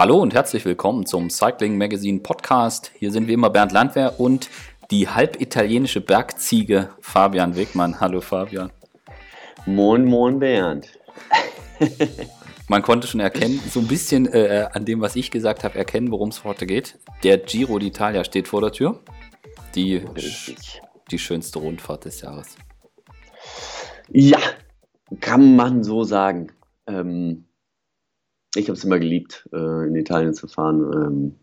Hallo und herzlich willkommen zum Cycling Magazine Podcast. Hier sind wie immer Bernd Landwehr und die halbitalienische Bergziege Fabian Wegmann. Hallo Fabian. Moin, moin Bernd. Man konnte schon erkennen, so ein bisschen äh, an dem, was ich gesagt habe, erkennen, worum es heute geht. Der Giro d'Italia steht vor der Tür. Die, die schönste Rundfahrt des Jahres. Ja, kann man so sagen. Ähm, ich habe es immer geliebt, äh, in Italien zu fahren, ähm,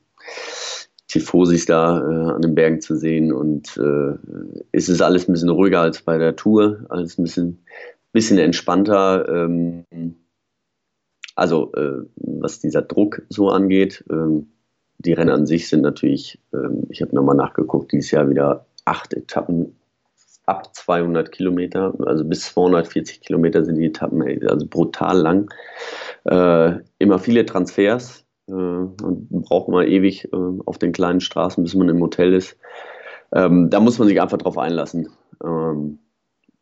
Tifosis da äh, an den Bergen zu sehen und äh, es ist alles ein bisschen ruhiger als bei der Tour, alles ein bisschen, bisschen entspannter. Ähm, also äh, was dieser Druck so angeht, ähm, die Rennen an sich sind natürlich, ähm, ich habe nochmal nachgeguckt, dieses Jahr wieder acht Etappen ab 200 Kilometer, also bis 240 Kilometer sind die Etappen, also brutal lang. Äh, immer viele Transfers äh, braucht man ewig äh, auf den kleinen Straßen, bis man im Hotel ist. Ähm, da muss man sich einfach drauf einlassen. Ähm,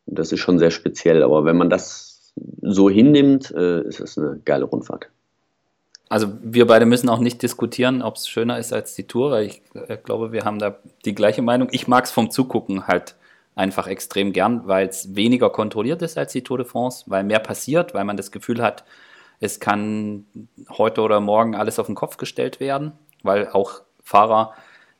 das ist schon sehr speziell, aber wenn man das so hinnimmt, äh, ist es eine geile Rundfahrt. Also wir beide müssen auch nicht diskutieren, ob es schöner ist als die Tour, weil ich äh, glaube, wir haben da die gleiche Meinung. Ich mag es vom Zugucken halt einfach extrem gern, weil es weniger kontrolliert ist als die Tour de France, weil mehr passiert, weil man das Gefühl hat, es kann heute oder morgen alles auf den Kopf gestellt werden, weil auch Fahrer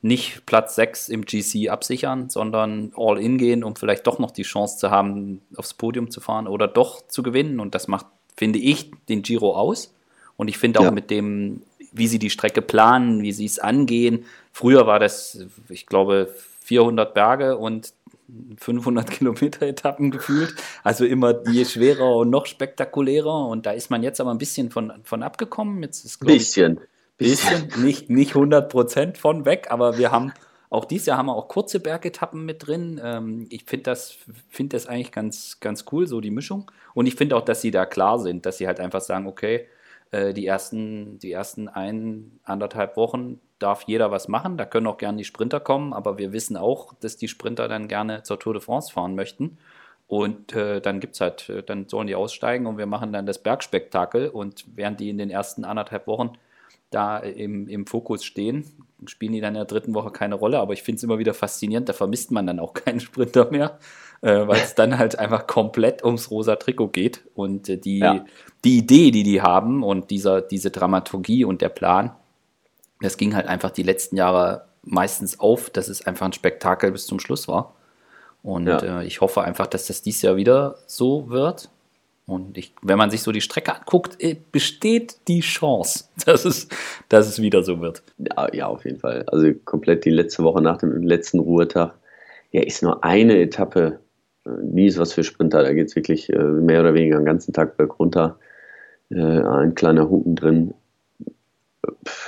nicht Platz 6 im GC absichern, sondern all in gehen, um vielleicht doch noch die Chance zu haben, aufs Podium zu fahren oder doch zu gewinnen. Und das macht, finde ich, den Giro aus. Und ich finde auch ja. mit dem, wie sie die Strecke planen, wie sie es angehen. Früher war das, ich glaube, 400 Berge und 500 Kilometer Etappen gefühlt. Also immer je schwerer und noch spektakulärer. Und da ist man jetzt aber ein bisschen von, von abgekommen. Jetzt ist, bisschen. Ich, bisschen. Nicht, nicht 100 Prozent von weg, aber wir haben auch dieses Jahr haben wir auch kurze Bergetappen mit drin. Ähm, ich finde das, find das eigentlich ganz, ganz cool, so die Mischung. Und ich finde auch, dass sie da klar sind, dass sie halt einfach sagen, okay, äh, die ersten, die ersten ein, anderthalb Wochen darf jeder was machen. Da können auch gerne die Sprinter kommen, aber wir wissen auch, dass die Sprinter dann gerne zur Tour de France fahren möchten. Und äh, dann gibt's halt, äh, dann sollen die aussteigen und wir machen dann das Bergspektakel. Und während die in den ersten anderthalb Wochen da im, im Fokus stehen, spielen die dann in der dritten Woche keine Rolle. Aber ich finde es immer wieder faszinierend, da vermisst man dann auch keinen Sprinter mehr, äh, weil es dann halt einfach komplett ums rosa Trikot geht. Und äh, die, ja. die Idee, die die haben und dieser, diese Dramaturgie und der Plan, das ging halt einfach die letzten Jahre meistens auf, dass es einfach ein Spektakel bis zum Schluss war. Und ja. äh, ich hoffe einfach, dass das dieses Jahr wieder so wird. Und ich, wenn man sich so die Strecke anguckt, äh, besteht die Chance, dass es, dass es wieder so wird. Ja, ja, auf jeden Fall. Also komplett die letzte Woche nach dem letzten Ruhetag. Ja, ist nur eine Etappe. Nie ist was für Sprinter. Da geht es wirklich äh, mehr oder weniger den ganzen Tag bergunter. Äh, ein kleiner Hupen drin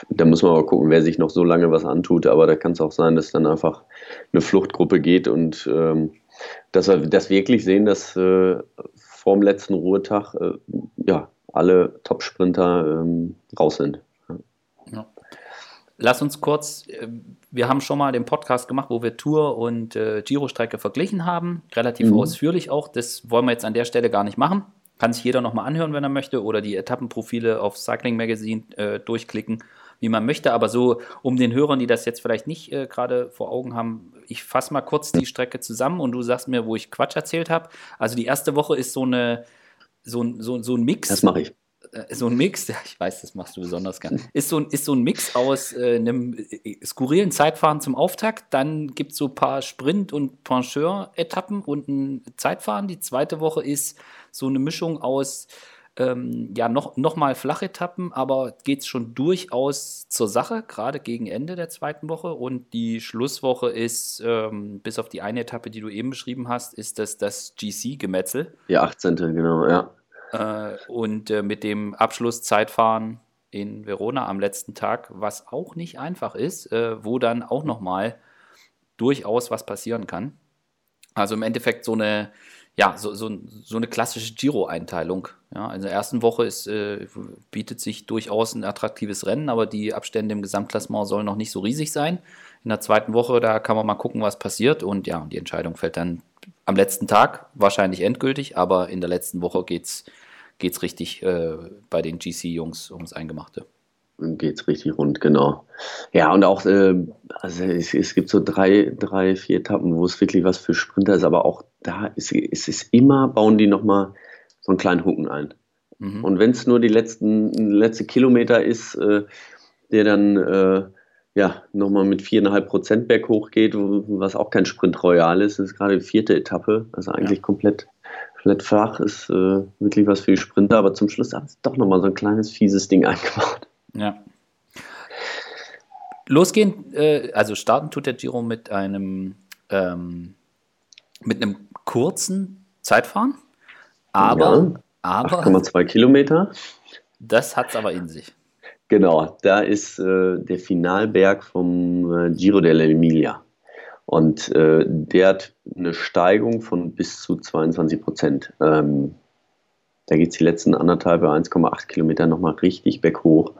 da muss man aber gucken, wer sich noch so lange was antut. Aber da kann es auch sein, dass dann einfach eine Fluchtgruppe geht und ähm, dass wir das wirklich sehen, dass äh, vor dem letzten Ruhetag äh, ja, alle Top-Sprinter ähm, raus sind. Ja. Lass uns kurz, äh, wir haben schon mal den Podcast gemacht, wo wir Tour und äh, Giro-Strecke verglichen haben, relativ mhm. ausführlich auch. Das wollen wir jetzt an der Stelle gar nicht machen. Kann sich jeder nochmal anhören, wenn er möchte, oder die Etappenprofile auf Cycling Magazine äh, durchklicken, wie man möchte. Aber so, um den Hörern, die das jetzt vielleicht nicht äh, gerade vor Augen haben, ich fasse mal kurz die Strecke zusammen und du sagst mir, wo ich Quatsch erzählt habe. Also die erste Woche ist so eine so, so, so ein Mix. Das mache ich so ein Mix, ich weiß, das machst du besonders gern, ist so, ist so ein Mix aus äh, einem äh, skurrilen Zeitfahren zum Auftakt, dann gibt es so ein paar Sprint- und Pencheur-Etappen und ein Zeitfahren. Die zweite Woche ist so eine Mischung aus ähm, ja, noch, noch mal Flachetappen, aber geht es schon durchaus zur Sache, gerade gegen Ende der zweiten Woche. Und die Schlusswoche ist, ähm, bis auf die eine Etappe, die du eben beschrieben hast, ist das das GC-Gemetzel. Die 18. genau, ja. Äh, und äh, mit dem Abschlusszeitfahren in Verona am letzten Tag, was auch nicht einfach ist, äh, wo dann auch noch mal durchaus was passieren kann. Also im Endeffekt so eine ja, so, so, so eine klassische Giro-Einteilung. Ja, in der ersten Woche ist, äh, bietet sich durchaus ein attraktives Rennen, aber die Abstände im Gesamtklassement sollen noch nicht so riesig sein. In der zweiten Woche, da kann man mal gucken, was passiert. Und ja, die Entscheidung fällt dann am letzten Tag, wahrscheinlich endgültig, aber in der letzten Woche geht es richtig äh, bei den GC-Jungs ums Eingemachte. geht es richtig rund, genau. Ja, und auch, äh, also es, es, gibt so drei, drei, vier Etappen, wo es wirklich was für Sprinter ist, aber auch da ist, ist es immer, bauen die nochmal so einen kleinen Hucken ein. Mhm. Und wenn es nur die letzten letzte Kilometer ist, äh, der dann äh, ja nochmal mit viereinhalb Prozent berghoch geht, was auch kein Sprint Royal ist, das ist gerade die vierte Etappe, also eigentlich ja. komplett, komplett flach, ist äh, wirklich was für die Sprinter, aber zum Schluss hat es doch nochmal so ein kleines fieses Ding eingebaut. Ja. Losgehen, äh, also starten tut der Giro mit einem ähm, mit einem kurzen Zeitfahren, aber ja. Aber 8,2 Kilometer. Das hat es aber in sich. Genau, da ist äh, der Finalberg vom äh, Giro dell'Emilia. Und äh, der hat eine Steigung von bis zu 22 Prozent. Ähm, da geht es die letzten anderthalb, 1,8 Kilometer nochmal richtig berghoch.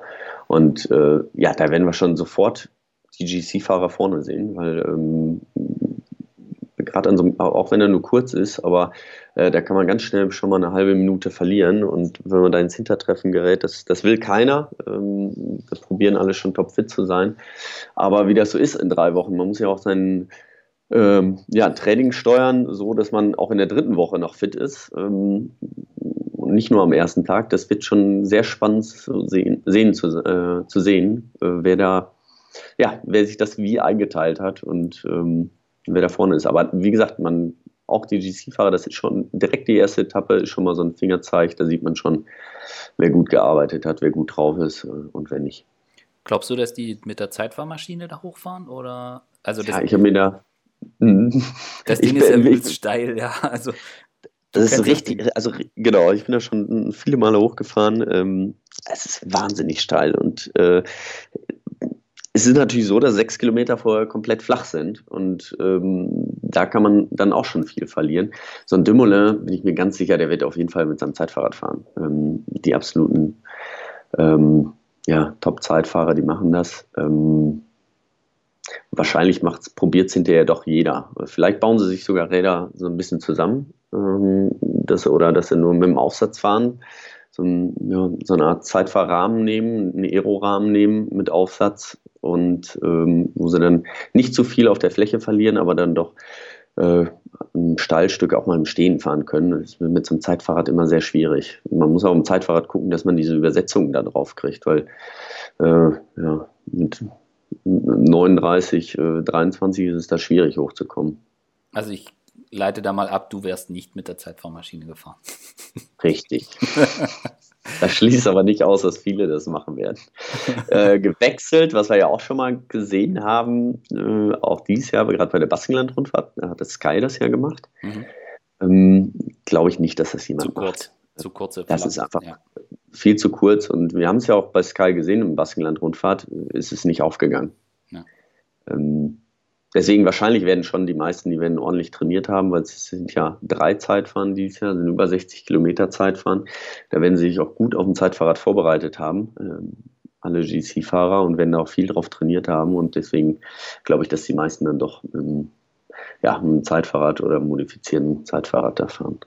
Und äh, ja, da werden wir schon sofort die GC-Fahrer vorne sehen, weil ähm, gerade an so auch wenn er nur kurz ist, aber äh, da kann man ganz schnell schon mal eine halbe Minute verlieren und wenn man da ins Hintertreffen gerät, das, das will keiner. Ähm, das probieren alle schon topfit zu sein. Aber wie das so ist in drei Wochen, man muss ja auch sein ähm, ja, Training steuern, so dass man auch in der dritten Woche noch fit ist. Ähm, und nicht nur am ersten Tag. Das wird schon sehr spannend zu sehen, sehen zu, äh, zu sehen, äh, wer da, ja, wer sich das wie eingeteilt hat. Und ähm, wer da vorne ist. Aber wie gesagt, man, auch die GC-Fahrer, das ist schon direkt die erste Etappe, ist schon mal so ein Fingerzeig, da sieht man schon, wer gut gearbeitet hat, wer gut drauf ist äh, und wer nicht. Glaubst du, dass die mit der Zeitfahrmaschine da hochfahren? Oder? Also ja, ich habe mir da. das Ding ist ja übelst steil, ja. Also, das ist richtig, also genau, ich bin da schon viele Male hochgefahren. Ähm, es ist wahnsinnig steil und äh, es ist natürlich so, dass sechs Kilometer vorher komplett flach sind und ähm, da kann man dann auch schon viel verlieren. So ein Dumoulin, bin ich mir ganz sicher, der wird auf jeden Fall mit seinem Zeitfahrrad fahren. Ähm, die absoluten ähm, ja, Top-Zeitfahrer, die machen das. Ähm, wahrscheinlich probiert es hinterher doch jeder. Vielleicht bauen sie sich sogar Räder so ein bisschen zusammen ähm, das, oder dass sie nur mit dem Aufsatz fahren so, ja, so eine Art Zeitfahrrahmen nehmen, einen Aero-Rahmen nehmen mit Aufsatz und ähm, wo sie dann nicht zu viel auf der Fläche verlieren, aber dann doch äh, ein Stallstück auch mal im Stehen fahren können. Das ist mit so einem Zeitfahrrad immer sehr schwierig. Man muss auch im Zeitfahrrad gucken, dass man diese Übersetzungen da drauf kriegt, weil äh, ja, mit 39, äh, 23 ist es da schwierig hochzukommen. Also ich leite da mal ab, du wärst nicht mit der Zeitfahrmaschine gefahren. Richtig. Das schließt aber nicht aus, dass viele das machen werden. Äh, gewechselt, was wir ja auch schon mal gesehen haben, äh, auch dieses Jahr, gerade bei der Baskenland-Rundfahrt, da hat das Sky das ja gemacht. Mhm. Ähm, Glaube ich nicht, dass das jemand zu kurz, macht. Zu kurze Das ist einfach ja. viel zu kurz und wir haben es ja auch bei Sky gesehen, im Baskenland-Rundfahrt ist es nicht aufgegangen. Ja. Ähm, Deswegen wahrscheinlich werden schon die meisten, die werden ordentlich trainiert haben, weil es sind ja drei Zeitfahren dieses Jahr, sind über 60 Kilometer Zeitfahren. Da werden sie sich auch gut auf dem Zeitfahrrad vorbereitet haben, ähm, alle GC-Fahrer, und werden da auch viel drauf trainiert haben. Und deswegen glaube ich, dass die meisten dann doch ähm, ja, ein Zeitfahrrad oder modifizierten Zeitfahrrad da fahren.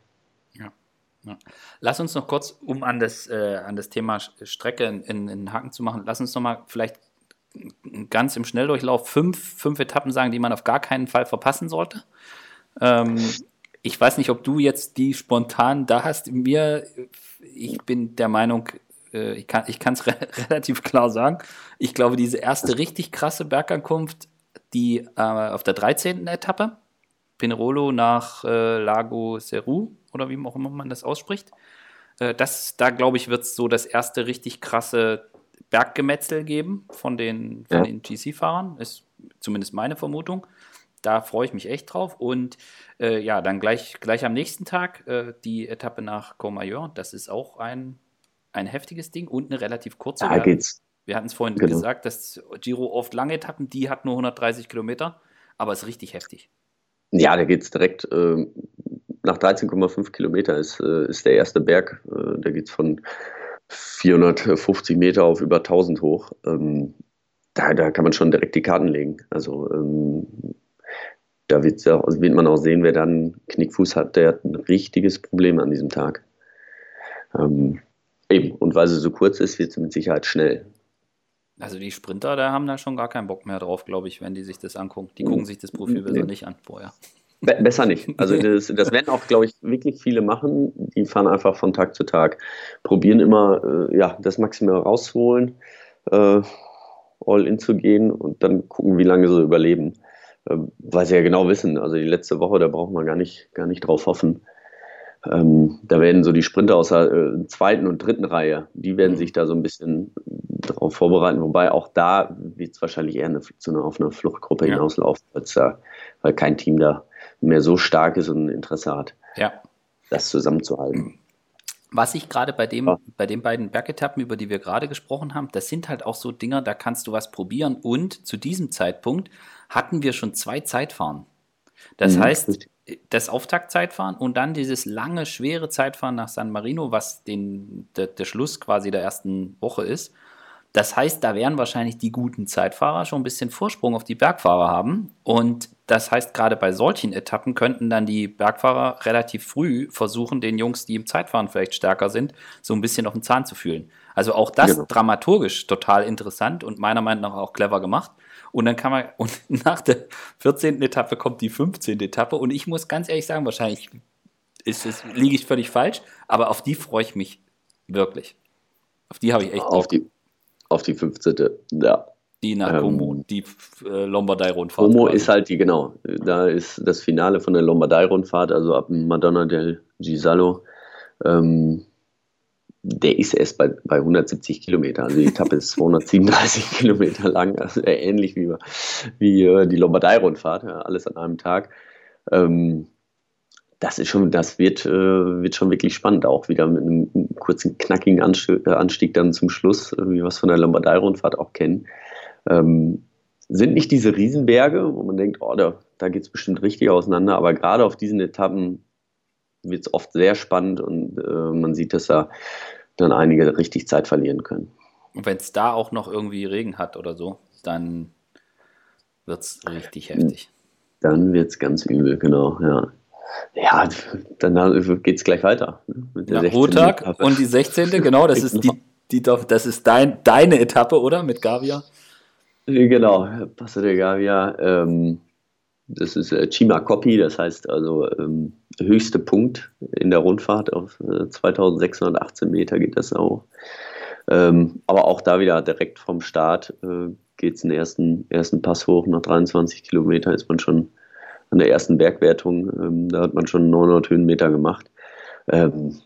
Lass uns noch kurz, um an das, äh, an das Thema Strecke in, in, in Haken zu machen, lass uns noch mal vielleicht ganz im Schnelldurchlauf fünf, fünf Etappen sagen, die man auf gar keinen Fall verpassen sollte. Ähm, ich weiß nicht, ob du jetzt die spontan da hast. Mir, ich bin der Meinung, äh, ich kann es re relativ klar sagen. Ich glaube, diese erste richtig krasse Bergankunft, die äh, auf der 13. Etappe, Pinerolo nach äh, Lago Seru oder wie auch immer man das ausspricht, äh, das, da glaube ich, wird es so das erste richtig krasse Berggemetzel geben von den, von ja. den GC-Fahrern, ist zumindest meine Vermutung. Da freue ich mich echt drauf. Und äh, ja, dann gleich, gleich am nächsten Tag äh, die Etappe nach Courmayeur. Das ist auch ein, ein heftiges Ding und eine relativ kurze. Da geht's. Wir hatten es vorhin genau. gesagt, dass Giro oft lange Etappen, die hat nur 130 Kilometer, aber ist richtig heftig. Ja, da geht es direkt äh, nach 13,5 Kilometer ist, äh, ist der erste Berg. Äh, da geht es von 450 Meter auf über 1000 hoch. Ähm, da, da kann man schon direkt die Karten legen. Also ähm, da wird, wird, man auch sehen, wer dann Knickfuß hat, der hat ein richtiges Problem an diesem Tag. Ähm, eben, und weil sie so kurz ist, wird sie mit Sicherheit schnell. Also die Sprinter, da haben da schon gar keinen Bock mehr drauf, glaube ich, wenn die sich das angucken. Die gucken sich das Profil besser nicht an vorher. Be besser nicht. Also das, das werden auch, glaube ich, wirklich viele machen. Die fahren einfach von Tag zu Tag, probieren immer, äh, ja, das Maximum rauszuholen, äh, all in zu gehen und dann gucken, wie lange sie überleben. Äh, weil sie ja genau wissen, also die letzte Woche, da braucht man gar nicht, gar nicht drauf hoffen. Ähm, da werden so die Sprinter aus der äh, zweiten und dritten Reihe, die werden mhm. sich da so ein bisschen darauf vorbereiten, wobei auch da wird es wahrscheinlich eher eine, zu einer, auf eine Fluchtgruppe hinauslaufen, weil kein Team da mehr so stark ist und ein Interesse hat, ja. das zusammenzuhalten. Was ich gerade bei dem, ja. bei den beiden Bergetappen, über die wir gerade gesprochen haben, das sind halt auch so Dinger, da kannst du was probieren. Und zu diesem Zeitpunkt hatten wir schon zwei Zeitfahren. Das mhm, heißt, das Auftaktzeitfahren und dann dieses lange, schwere Zeitfahren nach San Marino, was den, der, der Schluss quasi der ersten Woche ist. Das heißt, da werden wahrscheinlich die guten Zeitfahrer schon ein bisschen Vorsprung auf die Bergfahrer haben. Und das heißt, gerade bei solchen Etappen könnten dann die Bergfahrer relativ früh versuchen, den Jungs, die im Zeitfahren vielleicht stärker sind, so ein bisschen auf den Zahn zu fühlen. Also auch das genau. dramaturgisch total interessant und meiner Meinung nach auch clever gemacht. Und dann kann man, und nach der 14. Etappe kommt die 15. Etappe. Und ich muss ganz ehrlich sagen, wahrscheinlich ist es, liege ich völlig falsch, aber auf die freue ich mich wirklich. Auf die habe ich echt. Auf die, auf die 15. Ja. Die nach ähm, Como, die äh, Lombardei-Rundfahrt. Como ist halt die, genau. Da ist das Finale von der Lombardei-Rundfahrt, also ab Madonna del Gisalo. Ähm, der ist erst bei, bei 170 Kilometer. Also die Etappe ist 237 Kilometer lang, also ähnlich wie, wie äh, die Lombardei-Rundfahrt, ja, alles an einem Tag. Ähm, das ist schon, das wird, äh, wird schon wirklich spannend, auch wieder mit einem kurzen, knackigen Anstieg, äh, Anstieg dann zum Schluss, wie wir es von der Lombardei-Rundfahrt auch kennen. Ähm, sind nicht diese Riesenberge, wo man denkt, oh, da, da geht es bestimmt richtig auseinander, aber gerade auf diesen Etappen wird es oft sehr spannend und äh, man sieht, dass da dann einige richtig Zeit verlieren können. Und wenn es da auch noch irgendwie Regen hat oder so, dann wird es richtig heftig. Dann wird es ganz übel, genau, ja. Ja, dann geht es gleich weiter. Ne, mit der Ruhetag und die 16. Genau, das ist, die, die, das ist dein, deine Etappe, oder? Mit Gavia? Genau, Passo de Gavia. Ähm, das ist äh, Chima Copy, das heißt also ähm, höchste Punkt in der Rundfahrt auf äh, 2618 Meter geht das auch. Ähm, aber auch da wieder direkt vom Start äh, geht es den ersten, ersten Pass hoch. Nach 23 Kilometern ist man schon an der ersten Bergwertung. Ähm, da hat man schon 900 Höhenmeter gemacht. Ähm,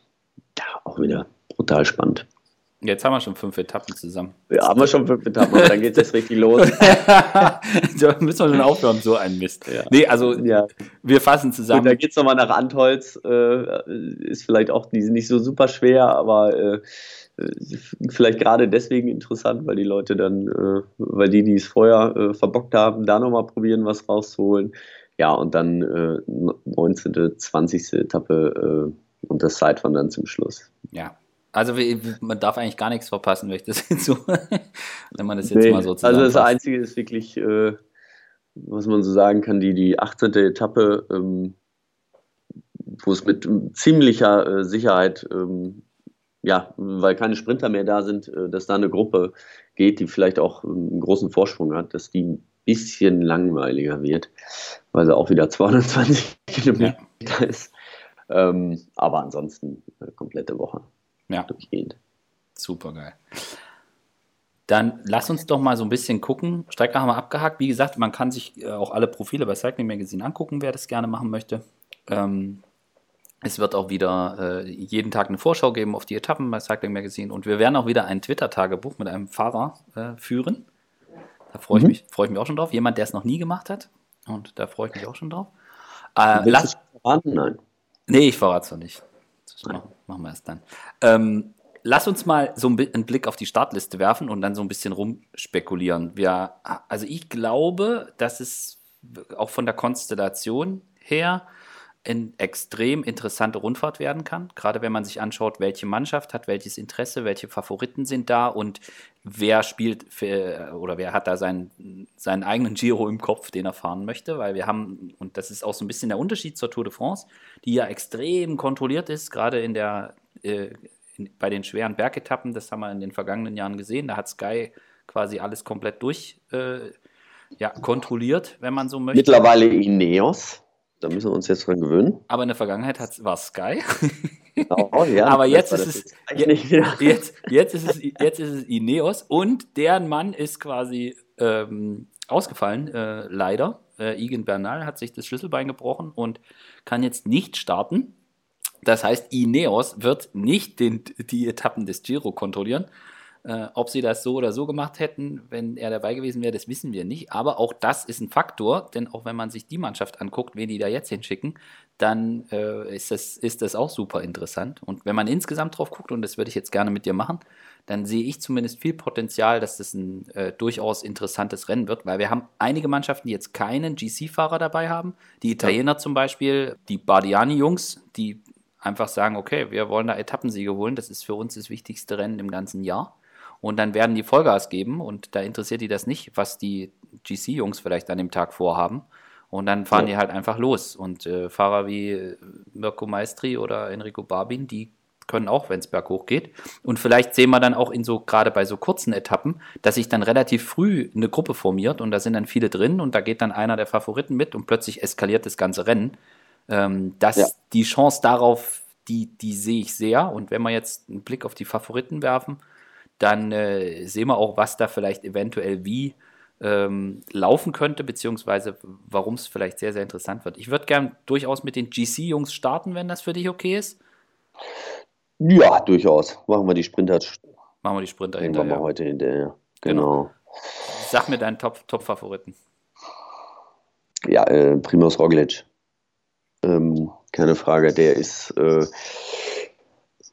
ja, auch wieder brutal spannend. Jetzt haben wir schon fünf Etappen zusammen. Ja, haben wir schon fünf Etappen, aber dann geht es jetzt richtig los. da müssen wir schon aufhören, so ein Mist. Ja. Nee, also ja. wir fassen zusammen. Und da geht es nochmal nach Antholz. Äh, ist vielleicht auch die sind nicht so super schwer, aber äh, vielleicht gerade deswegen interessant, weil die Leute dann, äh, weil die, die es vorher äh, verbockt haben, da nochmal probieren, was rauszuholen. Ja, und dann äh, 19., 20. Etappe äh, und das Zeitfahren dann zum Schluss. Ja, also man darf eigentlich gar nichts verpassen, wenn ich das jetzt so, wenn man das jetzt nee, mal so Also das Einzige ist wirklich, äh, was man so sagen kann, die, die 18. Etappe, ähm, wo es mit ziemlicher äh, Sicherheit, ähm, ja, weil keine Sprinter mehr da sind, äh, dass da eine Gruppe geht, die vielleicht auch einen großen Vorsprung hat, dass die bisschen langweiliger wird, weil sie auch wieder 220 Kilometer ja. ist. Ähm, aber ansonsten eine komplette Woche. Ja. Durchgehend. Super geil. Dann lass uns doch mal so ein bisschen gucken. Strecke haben wir abgehakt. Wie gesagt, man kann sich äh, auch alle Profile bei Cycling Magazine angucken, wer das gerne machen möchte. Ähm, es wird auch wieder äh, jeden Tag eine Vorschau geben auf die Etappen bei Cycling Magazine und wir werden auch wieder ein Twitter-Tagebuch mit einem Fahrer äh, führen. Da freue ich, mhm. mich, freu ich mich auch schon drauf. Jemand, der es noch nie gemacht hat. Und da freue ich mich auch schon drauf. Äh, lass, verraten? Nein. Nee, ich verrate es noch nicht. Machen, machen wir es dann. Ähm, lass uns mal so einen Blick auf die Startliste werfen und dann so ein bisschen rumspekulieren. Wir, also ich glaube, dass es auch von der Konstellation her eine extrem interessante Rundfahrt werden kann. Gerade wenn man sich anschaut, welche Mannschaft hat welches Interesse, welche Favoriten sind da und wer spielt für, oder wer hat da seinen, seinen eigenen Giro im Kopf, den er fahren möchte. Weil wir haben, und das ist auch so ein bisschen der Unterschied zur Tour de France, die ja extrem kontrolliert ist, gerade in der, äh, in, bei den schweren Bergetappen. Das haben wir in den vergangenen Jahren gesehen. Da hat Sky quasi alles komplett durch äh, ja, kontrolliert, wenn man so möchte. Mittlerweile Ineos. Da müssen wir uns jetzt dran gewöhnen. Aber in der Vergangenheit war es Sky. Oh, ja, Aber jetzt ist, es, jetzt, jetzt, ist es, jetzt ist es Ineos und deren Mann ist quasi ähm, ausgefallen, äh, leider. Äh, Igen Bernal hat sich das Schlüsselbein gebrochen und kann jetzt nicht starten. Das heißt, Ineos wird nicht den, die Etappen des Giro kontrollieren, äh, ob sie das so oder so gemacht hätten, wenn er dabei gewesen wäre, das wissen wir nicht. Aber auch das ist ein Faktor, denn auch wenn man sich die Mannschaft anguckt, wen die da jetzt hinschicken, dann äh, ist, das, ist das auch super interessant. Und wenn man insgesamt drauf guckt, und das würde ich jetzt gerne mit dir machen, dann sehe ich zumindest viel Potenzial, dass das ein äh, durchaus interessantes Rennen wird, weil wir haben einige Mannschaften, die jetzt keinen GC-Fahrer dabei haben. Die Italiener ja. zum Beispiel, die Bardiani-Jungs, die einfach sagen, okay, wir wollen da Etappensiege holen, das ist für uns das wichtigste Rennen im ganzen Jahr. Und dann werden die Vollgas geben und da interessiert die das nicht, was die GC-Jungs vielleicht an dem Tag vorhaben. Und dann fahren ja. die halt einfach los. Und äh, Fahrer wie Mirko Maestri oder Enrico Barbin, die können auch, wenn es berghoch geht. Und vielleicht sehen wir dann auch in so, gerade bei so kurzen Etappen, dass sich dann relativ früh eine Gruppe formiert und da sind dann viele drin und da geht dann einer der Favoriten mit und plötzlich eskaliert das ganze Rennen. Ähm, das, ja. Die Chance darauf, die, die sehe ich sehr. Und wenn wir jetzt einen Blick auf die Favoriten werfen, dann äh, sehen wir auch, was da vielleicht eventuell wie ähm, laufen könnte, beziehungsweise warum es vielleicht sehr, sehr interessant wird. Ich würde gern durchaus mit den GC-Jungs starten, wenn das für dich okay ist. Ja, durchaus. Machen wir die Sprinter. Machen wir die Sprinter hinterher. Machen wir heute hinterher. Genau. genau. Sag mir deinen Top-Favoriten. Top ja, äh, Primoz Roglic. Ähm, keine Frage. Der ist äh,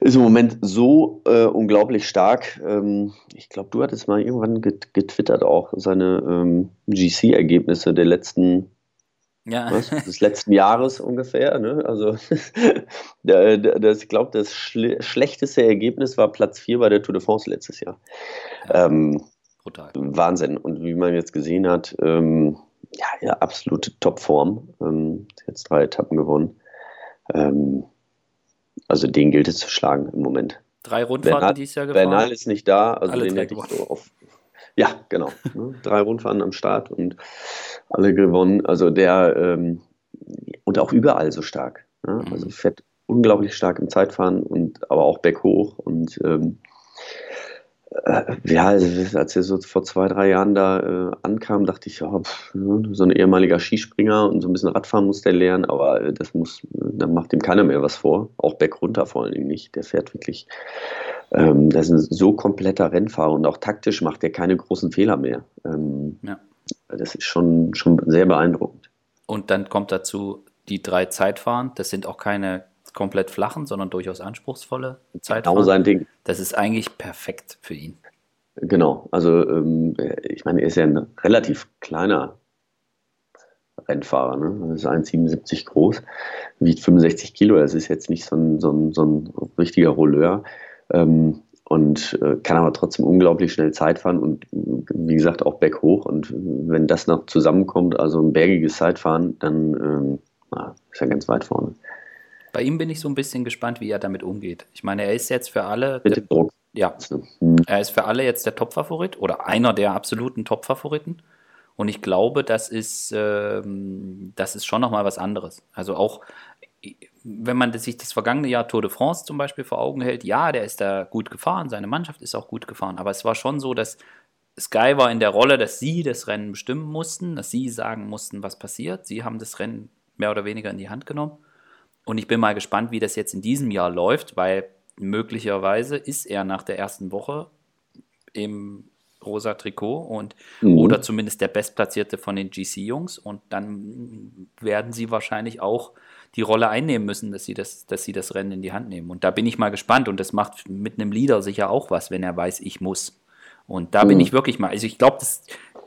ist im Moment so äh, unglaublich stark. Ähm, ich glaube, du hattest mal irgendwann getwittert auch seine ähm, GC-Ergebnisse der letzten, ja. was, des letzten Jahres ungefähr. Ne? Also das, ich glaube, das schle schlechteste Ergebnis war Platz 4 bei der Tour de France letztes Jahr. Ja. Ähm, Brutal. Wahnsinn. Und wie man jetzt gesehen hat, ähm, ja, ja, absolute Topform. Ähm, jetzt drei Etappen gewonnen. Ähm, also den gilt es zu schlagen im Moment. Drei Rundfahrten Bernal, dieses Jahr gefahren? Bernal ist nicht da, also alle den hätte ich so auf. Ja, genau. Ne? Drei Rundfahrten am Start und alle gewonnen. Also der ähm, und auch überall so stark. Ne? Also mhm. fährt unglaublich stark im Zeitfahren und aber auch berghoch und ähm, äh, ja, also, als er so vor zwei, drei Jahren da äh, ankam, dachte ich, ja, pff, ne, so ein ehemaliger Skispringer und so ein bisschen Radfahren muss der lernen, aber äh, das muss, da macht ihm keiner mehr was vor. Auch bergunter vor allen Dingen nicht. Der fährt wirklich, ähm, das ist ein so kompletter Rennfahrer und auch taktisch macht er keine großen Fehler mehr. Ähm, ja. Das ist schon, schon sehr beeindruckend. Und dann kommt dazu die drei Zeitfahren. Das sind auch keine komplett flachen, sondern durchaus anspruchsvolle Zeit. Genau sein Ding. Das ist eigentlich perfekt für ihn. Genau, also ähm, ich meine, er ist ja ein relativ kleiner Rennfahrer, ne? Er ist 1,77 groß, wiegt 65 Kilo, das ist jetzt nicht so ein, so ein, so ein richtiger Rolleur. Ähm, und äh, kann aber trotzdem unglaublich schnell Zeit fahren und wie gesagt auch berghoch. Und wenn das noch zusammenkommt, also ein bergiges Zeitfahren, dann ähm, na, ist er ganz weit vorne. Bei ihm bin ich so ein bisschen gespannt, wie er damit umgeht. Ich meine, er ist jetzt für alle. Mit dem Druck. Ja. Er ist für alle jetzt der Top-Favorit oder einer der absoluten Top-Favoriten. Und ich glaube, das ist, ähm, das ist schon nochmal was anderes. Also auch, wenn man sich das vergangene Jahr Tour de France zum Beispiel vor Augen hält, ja, der ist da gut gefahren, seine Mannschaft ist auch gut gefahren. Aber es war schon so, dass Sky war in der Rolle, dass sie das Rennen bestimmen mussten, dass sie sagen mussten, was passiert. Sie haben das Rennen mehr oder weniger in die Hand genommen. Und ich bin mal gespannt, wie das jetzt in diesem Jahr läuft, weil möglicherweise ist er nach der ersten Woche im rosa Trikot und mhm. oder zumindest der bestplatzierte von den GC-Jungs und dann werden sie wahrscheinlich auch die Rolle einnehmen müssen, dass sie das, dass sie das Rennen in die Hand nehmen. Und da bin ich mal gespannt und das macht mit einem Leader sicher auch was, wenn er weiß, ich muss. Und da mhm. bin ich wirklich mal, also ich glaube, das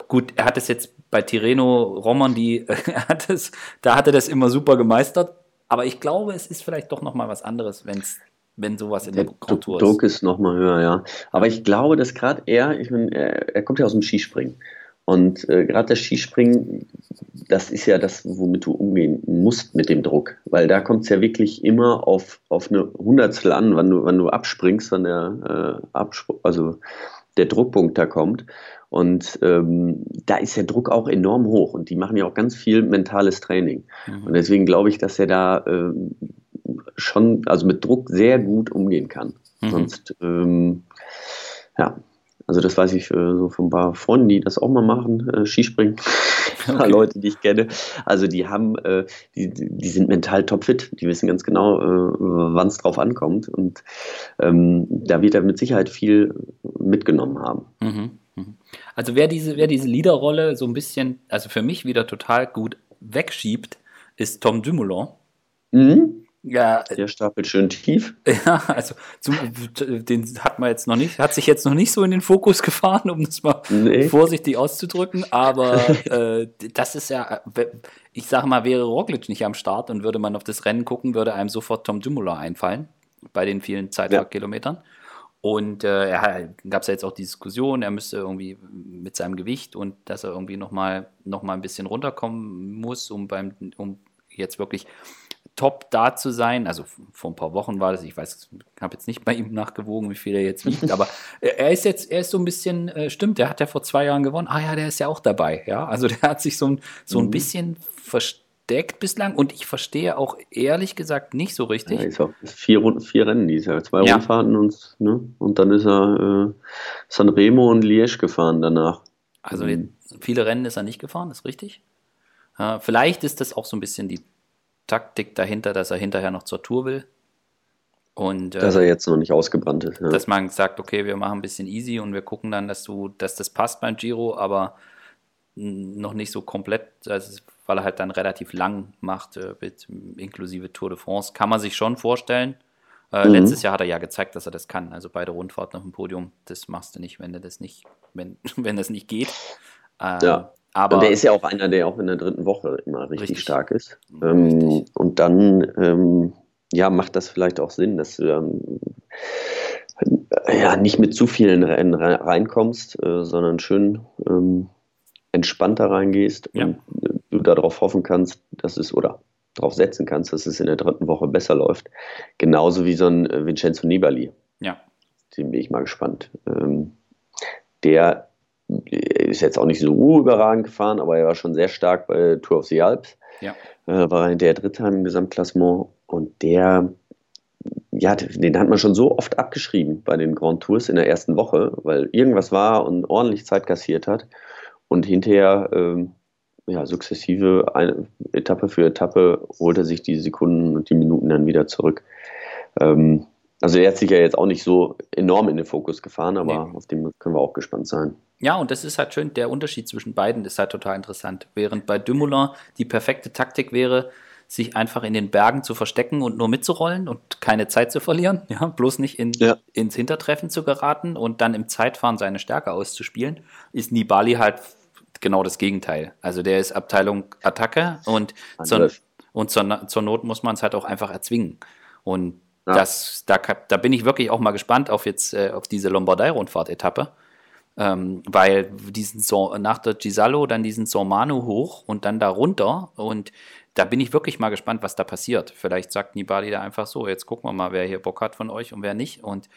gut, er hat es jetzt bei Tireno Romandie, hat es, da hat er das immer super gemeistert aber ich glaube, es ist vielleicht doch nochmal was anderes, wenn's, wenn sowas in der, der Kontur ist. Druck ist nochmal höher, ja. Aber ich glaube, dass gerade er, ich meine, er, er, kommt ja aus dem Skispringen. Und äh, gerade das Skispringen, das ist ja das, womit du umgehen musst mit dem Druck. Weil da kommt es ja wirklich immer auf, auf eine Hundertstel an, wann du, wann du abspringst, wann der äh, Abspr also der Druckpunkt da kommt. Und ähm, da ist der Druck auch enorm hoch und die machen ja auch ganz viel mentales Training. Mhm. Und deswegen glaube ich, dass er da äh, schon, also mit Druck sehr gut umgehen kann. Mhm. Sonst, ähm, ja, also das weiß ich äh, so von ein paar Freunden, die das auch mal machen, äh, Skispringen. Ein paar okay. Leute, die ich kenne. Also die haben, äh, die, die sind mental topfit. Die wissen ganz genau, äh, wann es drauf ankommt. Und ähm, da wird er mit Sicherheit viel mitgenommen haben. Mhm. mhm. Also wer diese, wer diese Leaderrolle so ein bisschen, also für mich wieder total gut wegschiebt, ist Tom Dumoulin. Mhm. Ja, der stapelt schön tief. Ja, also zum, den hat man jetzt noch nicht, hat sich jetzt noch nicht so in den Fokus gefahren, um das mal nee. vorsichtig auszudrücken. Aber äh, das ist ja, ich sage mal, wäre Roglic nicht am Start und würde man auf das Rennen gucken, würde einem sofort Tom Dumoulin einfallen bei den vielen Zeitfahrkilometern. Ja. Und äh, er gab es ja jetzt auch die Diskussion, er müsste irgendwie mit seinem Gewicht und dass er irgendwie nochmal noch mal ein bisschen runterkommen muss, um beim, um jetzt wirklich top da zu sein. Also vor ein paar Wochen war das, ich weiß, ich habe jetzt nicht bei ihm nachgewogen, wie viel er jetzt wiegt, aber er ist jetzt, er ist so ein bisschen, äh, stimmt, der hat ja vor zwei Jahren gewonnen. Ah ja, der ist ja auch dabei, ja. Also der hat sich so ein, so ein mhm. bisschen versteckt bislang und ich verstehe auch ehrlich gesagt nicht so richtig. Ja, ist auch vier Runden, vier Rennen dieses Jahr, zwei ja. Rundfahrten und, ne? und dann ist er äh, Sanremo und Liège gefahren danach. Also mhm. viele Rennen ist er nicht gefahren, ist richtig. Äh, vielleicht ist das auch so ein bisschen die Taktik dahinter, dass er hinterher noch zur Tour will. Und, äh, dass er jetzt noch nicht ausgebrannt ist. Ja. Dass man sagt, okay, wir machen ein bisschen easy und wir gucken dann, dass du, dass das passt beim Giro, aber noch nicht so komplett, also, weil er halt dann relativ lang macht, äh, mit, inklusive Tour de France. Kann man sich schon vorstellen. Äh, mhm. Letztes Jahr hat er ja gezeigt, dass er das kann. Also beide Rundfahrten auf dem Podium, das machst du nicht, wenn du das nicht, wenn, wenn das nicht geht. Äh, ja. Aber und der ist ja auch einer, der auch in der dritten Woche immer richtig, richtig. stark ist. Ähm, und dann ähm, ja, macht das vielleicht auch Sinn, dass du ähm, ja, nicht mit zu vielen Rennen reinkommst, äh, sondern schön ähm, entspannter reingehst ja. und du darauf hoffen kannst, dass es oder darauf setzen kannst, dass es in der dritten Woche besser läuft. Genauso wie so ein äh, Vincenzo Nibali. Ja. Den bin ich mal gespannt. Ähm, der ist jetzt auch nicht so überragend gefahren, aber er war schon sehr stark bei Tour of the Alps. Ja. Äh, war der Dritte im Gesamtklassement und der, ja, den hat man schon so oft abgeschrieben bei den Grand Tours in der ersten Woche, weil irgendwas war und ordentlich Zeit kassiert hat und hinterher, ähm, ja, sukzessive eine, Etappe für Etappe holt er sich die Sekunden und die Minuten dann wieder zurück. Ähm, also er hat sich ja jetzt auch nicht so enorm in den Fokus gefahren, aber nee. auf den können wir auch gespannt sein. Ja, und das ist halt schön, der Unterschied zwischen beiden ist halt total interessant. Während bei Dumoulin die perfekte Taktik wäre, sich einfach in den Bergen zu verstecken und nur mitzurollen und keine Zeit zu verlieren, ja, bloß nicht in, ja. ins Hintertreffen zu geraten und dann im Zeitfahren seine Stärke auszuspielen, ist Nibali halt genau das Gegenteil. Also der ist Abteilung Attacke und, zur, und zur, zur Not muss man es halt auch einfach erzwingen. Und ja. das, da, da bin ich wirklich auch mal gespannt auf jetzt äh, auf diese Lombardei-Rundfahrt-Etappe ähm, weil diesen so nach der Gisallo dann diesen Sormano hoch und dann da runter und da bin ich wirklich mal gespannt, was da passiert. Vielleicht sagt Nibali da einfach so, jetzt gucken wir mal, wer hier Bock hat von euch und wer nicht. Und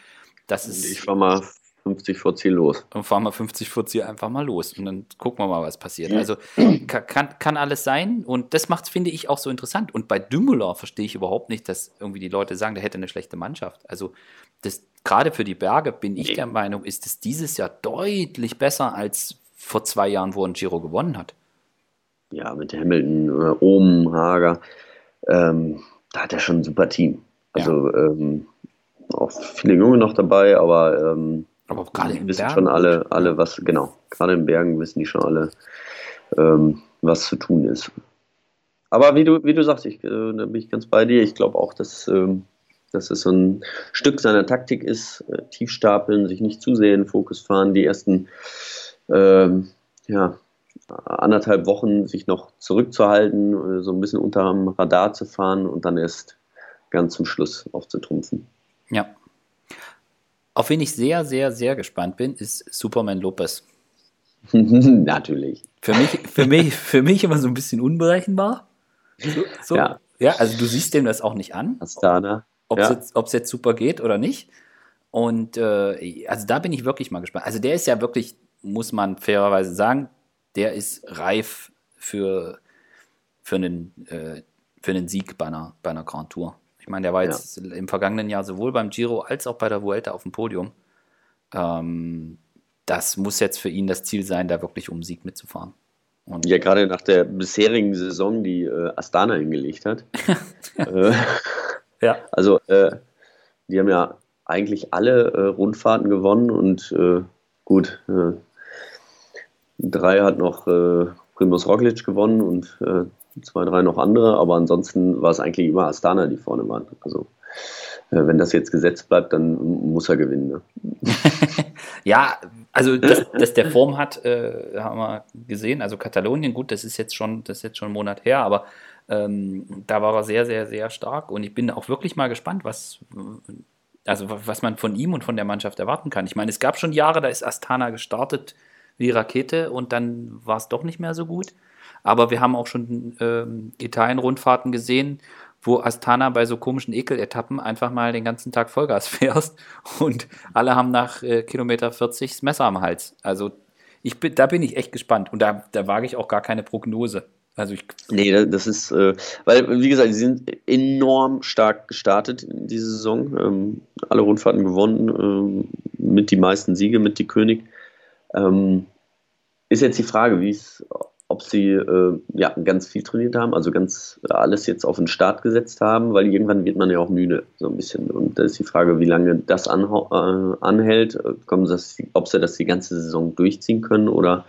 das ist. Ich fahr mal 50 vor Ziel los. Und fahren wir 50 vor Ziel einfach mal los und dann gucken wir mal, was passiert. Also kann, kann alles sein und das macht finde ich, auch so interessant. Und bei Dümmler verstehe ich überhaupt nicht, dass irgendwie die Leute sagen, der hätte eine schlechte Mannschaft. Also das, gerade für die Berge bin ich der Meinung, ist es dieses Jahr deutlich besser als vor zwei Jahren, wo ein Giro gewonnen hat. Ja, mit Hamilton, äh, Ohm, Hager, ähm, da hat er schon ein super Team. Also ja. ähm, auch viele Junge noch dabei, aber ähm, aber gerade in wissen Bergen schon alle, alle was, genau. Gerade in Bergen wissen die schon alle, ähm, was zu tun ist. Aber wie du, wie du sagst, ich, äh, da bin ich ganz bei dir. Ich glaube auch, dass, ähm, dass es so ein Stück seiner Taktik ist, äh, tief stapeln, sich nicht zu sehr in den Fokus fahren, die ersten ähm, ja, anderthalb Wochen sich noch zurückzuhalten, äh, so ein bisschen unter dem Radar zu fahren und dann erst ganz zum Schluss aufzutrumpfen. Ja, auf wen ich sehr, sehr, sehr gespannt bin, ist Superman Lopez. Natürlich. Für mich, für, mich, für mich immer so ein bisschen unberechenbar. So, so. Ja. ja, also du siehst dem das auch nicht an. Astana. Ob es ja. jetzt, jetzt super geht oder nicht. Und äh, also da bin ich wirklich mal gespannt. Also der ist ja wirklich, muss man fairerweise sagen, der ist reif für, für, einen, äh, für einen Sieg bei einer, bei einer Grand Tour. Ich meine, der war jetzt ja. im vergangenen Jahr sowohl beim Giro als auch bei der Vuelta auf dem Podium. Ähm, das muss jetzt für ihn das Ziel sein, da wirklich um Sieg mitzufahren. Und ja, gerade nach der bisherigen Saison, die äh, Astana hingelegt hat. äh, ja. Also, äh, die haben ja eigentlich alle äh, Rundfahrten gewonnen und äh, gut, äh, drei hat noch Primus Roglic gewonnen und zwei, drei noch andere, aber ansonsten war es eigentlich immer Astana, die vorne waren. Also wenn das jetzt gesetzt bleibt, dann muss er gewinnen. Ne? ja, also dass, dass, der Form hat, äh, haben wir gesehen. Also Katalonien, gut, das ist jetzt schon, das ist jetzt schon einen Monat her, aber ähm, da war er sehr, sehr, sehr stark und ich bin auch wirklich mal gespannt, was, also was man von ihm und von der Mannschaft erwarten kann. Ich meine, es gab schon Jahre, da ist Astana gestartet wie Rakete und dann war es doch nicht mehr so gut. Aber wir haben auch schon ähm, Italien-Rundfahrten gesehen, wo Astana bei so komischen Ekeletappen einfach mal den ganzen Tag Vollgas fährst und alle haben nach äh, Kilometer 40 das Messer am Hals. Also ich bin, da bin ich echt gespannt und da, da wage ich auch gar keine Prognose. Also ich nee, das ist, äh, weil, wie gesagt, sie sind enorm stark gestartet in diese Saison. Ähm, alle Rundfahrten gewonnen, ähm, mit die meisten Siege, mit die König. Ähm, ist jetzt die Frage, wie es, ob sie äh, ja, ganz viel trainiert haben, also ganz alles jetzt auf den Start gesetzt haben, weil irgendwann wird man ja auch müde, so ein bisschen. Und da ist die Frage, wie lange das äh, anhält, kommen das, ob sie das die ganze Saison durchziehen können oder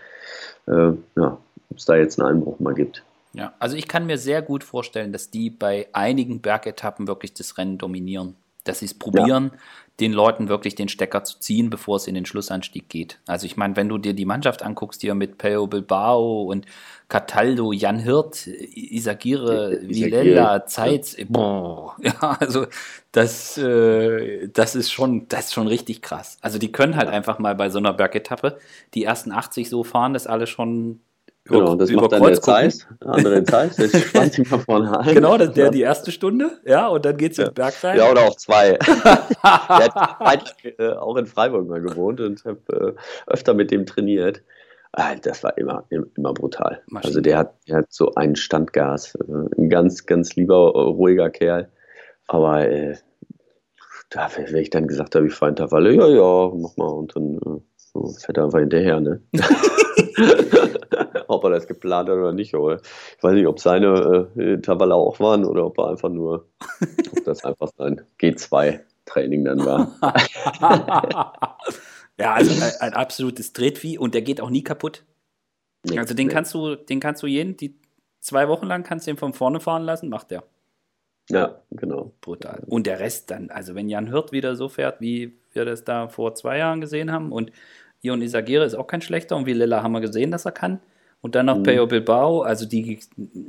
äh, ja, ob es da jetzt einen Einbruch mal gibt. Ja, also ich kann mir sehr gut vorstellen, dass die bei einigen Bergetappen wirklich das Rennen dominieren. Dass sie es probieren, ja. den Leuten wirklich den Stecker zu ziehen, bevor es in den Schlussanstieg geht. Also ich meine, wenn du dir die Mannschaft anguckst, hier mit Peo Bilbao und Cataldo, Jan Hirt, Isagire, Villela, Zeitz, boah, ja, also das, äh, das ist schon, das ist schon richtig krass. Also die können halt einfach mal bei so einer Bergetappe die ersten 80 so fahren, dass alle schon Genau, das über macht dann der Zeiss, andere Zeiss, der spannt sich mal vorne ein. Genau, das, der die erste Stunde, ja, und dann geht es ja. den Berg rein. Ja, oder auch zwei. der hat äh, auch in Freiburg mal gewohnt und habe äh, öfter mit dem trainiert. Ah, das war immer, immer brutal. Maschinen. Also der hat, der hat so ein Standgas. Äh, ein ganz, ganz lieber, äh, ruhiger Kerl. Aber äh, da, wenn ich dann gesagt habe, ich fahre Intervalle, ja, ja, mach mal. Und dann äh, fährt er einfach hinterher, ne? ob er das geplant hat oder nicht. Aber ich weiß nicht, ob seine äh, Intervalle auch waren oder ob er einfach nur, ob das einfach sein G2-Training dann war. ja, also ein, ein absolutes Tretvieh und der geht auch nie kaputt. Nee, also den nee. kannst du, den kannst du jeden, die zwei Wochen lang kannst du ihn von vorne fahren lassen, macht der. Ja, genau. Brutal. Und der Rest dann, also wenn Jan Hirt wieder so fährt, wie wir das da vor zwei Jahren gesehen haben und Ion Isagire ist auch kein schlechter und wie Lilla haben wir gesehen, dass er kann. Und dann noch mhm. Peyo Bilbao, also die,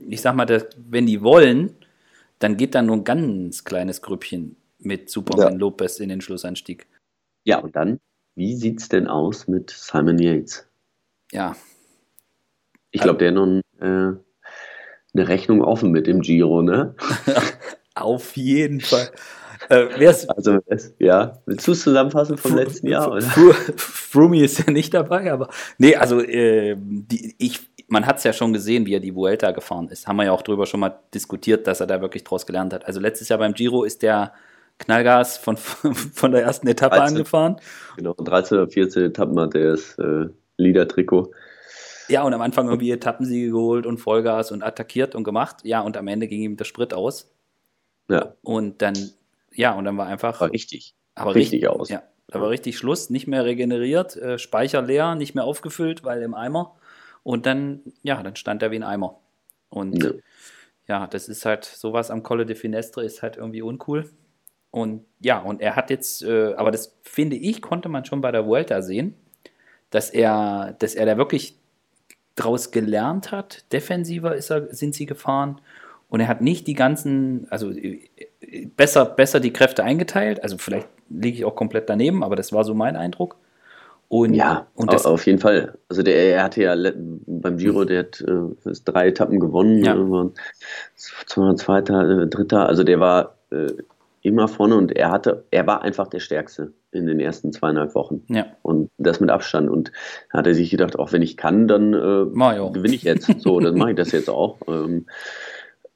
ich sag mal, das, wenn die wollen, dann geht da nur ein ganz kleines Grüppchen mit Superman ja. Lopez in den Schlussanstieg. Ja, und dann, wie sieht's denn aus mit Simon Yates? Ja. Ich glaube, der hat noch äh, eine Rechnung offen mit dem Giro, ne? Auf jeden Fall. Äh, also, ja, willst du es zusammenfassen vom letzten Jahr? Oder? Frumi ist ja nicht dabei, aber nee, also äh, die, ich, man hat es ja schon gesehen, wie er die Vuelta gefahren ist. Haben wir ja auch drüber schon mal diskutiert, dass er da wirklich draus gelernt hat. Also letztes Jahr beim Giro ist der Knallgas von, von der ersten Etappe 13, angefahren. Genau, 13 oder 14 Etappen hat er das äh, Leader-Trikot. Ja, und am Anfang irgendwie Etappensiege geholt und Vollgas und attackiert und gemacht. Ja, und am Ende ging ihm der Sprit aus. Ja. Und dann ja, und dann war einfach. War richtig. Aber richtig, richtig aus. Ja, da war richtig Schluss, nicht mehr regeneriert, äh, Speicher leer, nicht mehr aufgefüllt, weil im Eimer. Und dann, ja, dann stand er wie ein Eimer. Und ja, ja das ist halt sowas am Colle de Finestre ist halt irgendwie uncool. Und ja, und er hat jetzt, äh, aber das finde ich, konnte man schon bei der Vuelta sehen, dass er, dass er da wirklich draus gelernt hat. Defensiver ist er, sind sie gefahren. Und er hat nicht die ganzen, also besser, besser die Kräfte eingeteilt. Also vielleicht liege ich auch komplett daneben, aber das war so mein Eindruck. Und, ja, und das, auf jeden Fall. Also der, er hatte ja beim Giro, der hat äh, drei Etappen gewonnen, ja. äh, zweiter, äh, dritter. Also der war äh, immer vorne und er hatte, er war einfach der Stärkste. in den ersten zweieinhalb Wochen. Ja. Und das mit Abstand. Und da hat er sich gedacht, auch wenn ich kann, dann äh, gewinne ich jetzt. So, dann mache ich das jetzt auch. Ähm,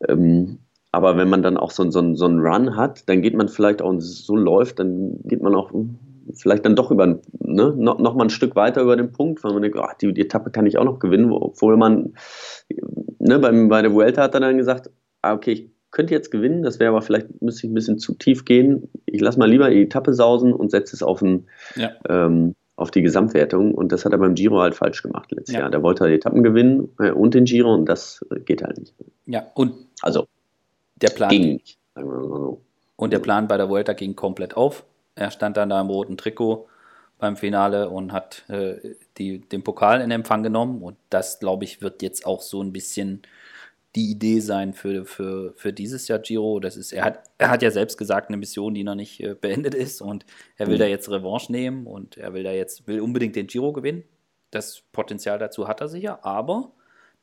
ähm, aber wenn man dann auch so, so, so einen Run hat, dann geht man vielleicht auch, und so läuft, dann geht man auch vielleicht dann doch über ne, noch, noch mal ein Stück weiter über den Punkt, weil man denkt, ach, die, die Etappe kann ich auch noch gewinnen, obwohl man ne, beim, bei der Vuelta hat er dann gesagt, ah, okay, ich könnte jetzt gewinnen, das wäre aber vielleicht, müsste ich ein bisschen zu tief gehen. Ich lasse mal lieber die Etappe sausen und setze es auf, ein, ja. ähm, auf die Gesamtwertung. Und das hat er beim Giro halt falsch gemacht letztes ja. Jahr. Da wollte er die Etappen gewinnen äh, und den Giro und das geht halt nicht. Ja, und also der Plan ging nicht, so. Und der Plan bei der Vuelta ging komplett auf. Er stand dann da im roten Trikot beim Finale und hat äh, die, den Pokal in Empfang genommen. Und das, glaube ich, wird jetzt auch so ein bisschen die Idee sein für, für, für dieses Jahr Giro. Das ist, er, hat, er hat ja selbst gesagt, eine Mission, die noch nicht äh, beendet ist und er will mhm. da jetzt Revanche nehmen und er will da jetzt, will unbedingt den Giro gewinnen. Das Potenzial dazu hat er sicher, aber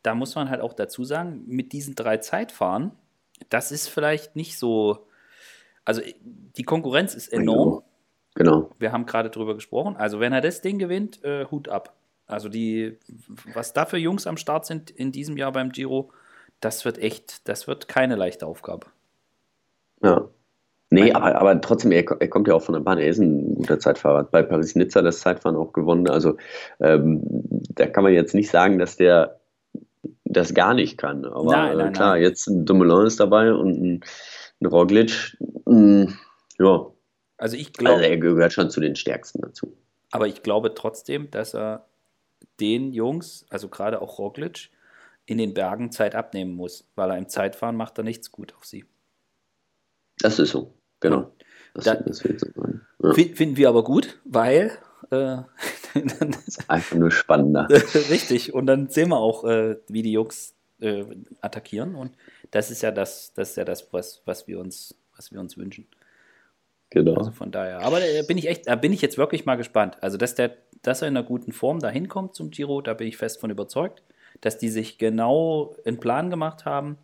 da muss man halt auch dazu sagen, mit diesen drei Zeitfahren, das ist vielleicht nicht so, also die Konkurrenz ist enorm. Genau. Wir haben gerade drüber gesprochen. Also wenn er das Ding gewinnt, äh, Hut ab. Also die, was da für Jungs am Start sind in diesem Jahr beim Giro, das wird echt, das wird keine leichte Aufgabe. Ja. Nee, aber, aber trotzdem, er, er, kommt ja auch von der Bahn, er ist ein guter Zeitfahrer. Bei Paris-Nizza das Zeitfahren auch gewonnen. Also ähm, da kann man jetzt nicht sagen, dass der das gar nicht kann. Aber nein, nein, klar, nein. jetzt ein Dumoulin ist dabei und ein, ein Roglic. Mm, ja. Also ich glaube. Also er gehört schon zu den Stärksten dazu. Aber ich glaube trotzdem, dass er den Jungs, also gerade auch Roglic, in den Bergen Zeit abnehmen muss, weil er im Zeitfahren macht er nichts gut auf sie. Das ist so, genau. Das, da, das. Finden wir aber gut, weil äh, das ist einfach nur spannender. Richtig, und dann sehen wir auch, äh, wie die Jungs äh, attackieren und das ist ja das, das ist ja das, was, was wir uns, was wir uns wünschen. Genau. Also von daher. Aber da bin ich echt, da bin ich jetzt wirklich mal gespannt. Also, dass der, dass er in einer guten Form da hinkommt zum Giro, da bin ich fest von überzeugt dass die sich genau einen Plan gemacht haben,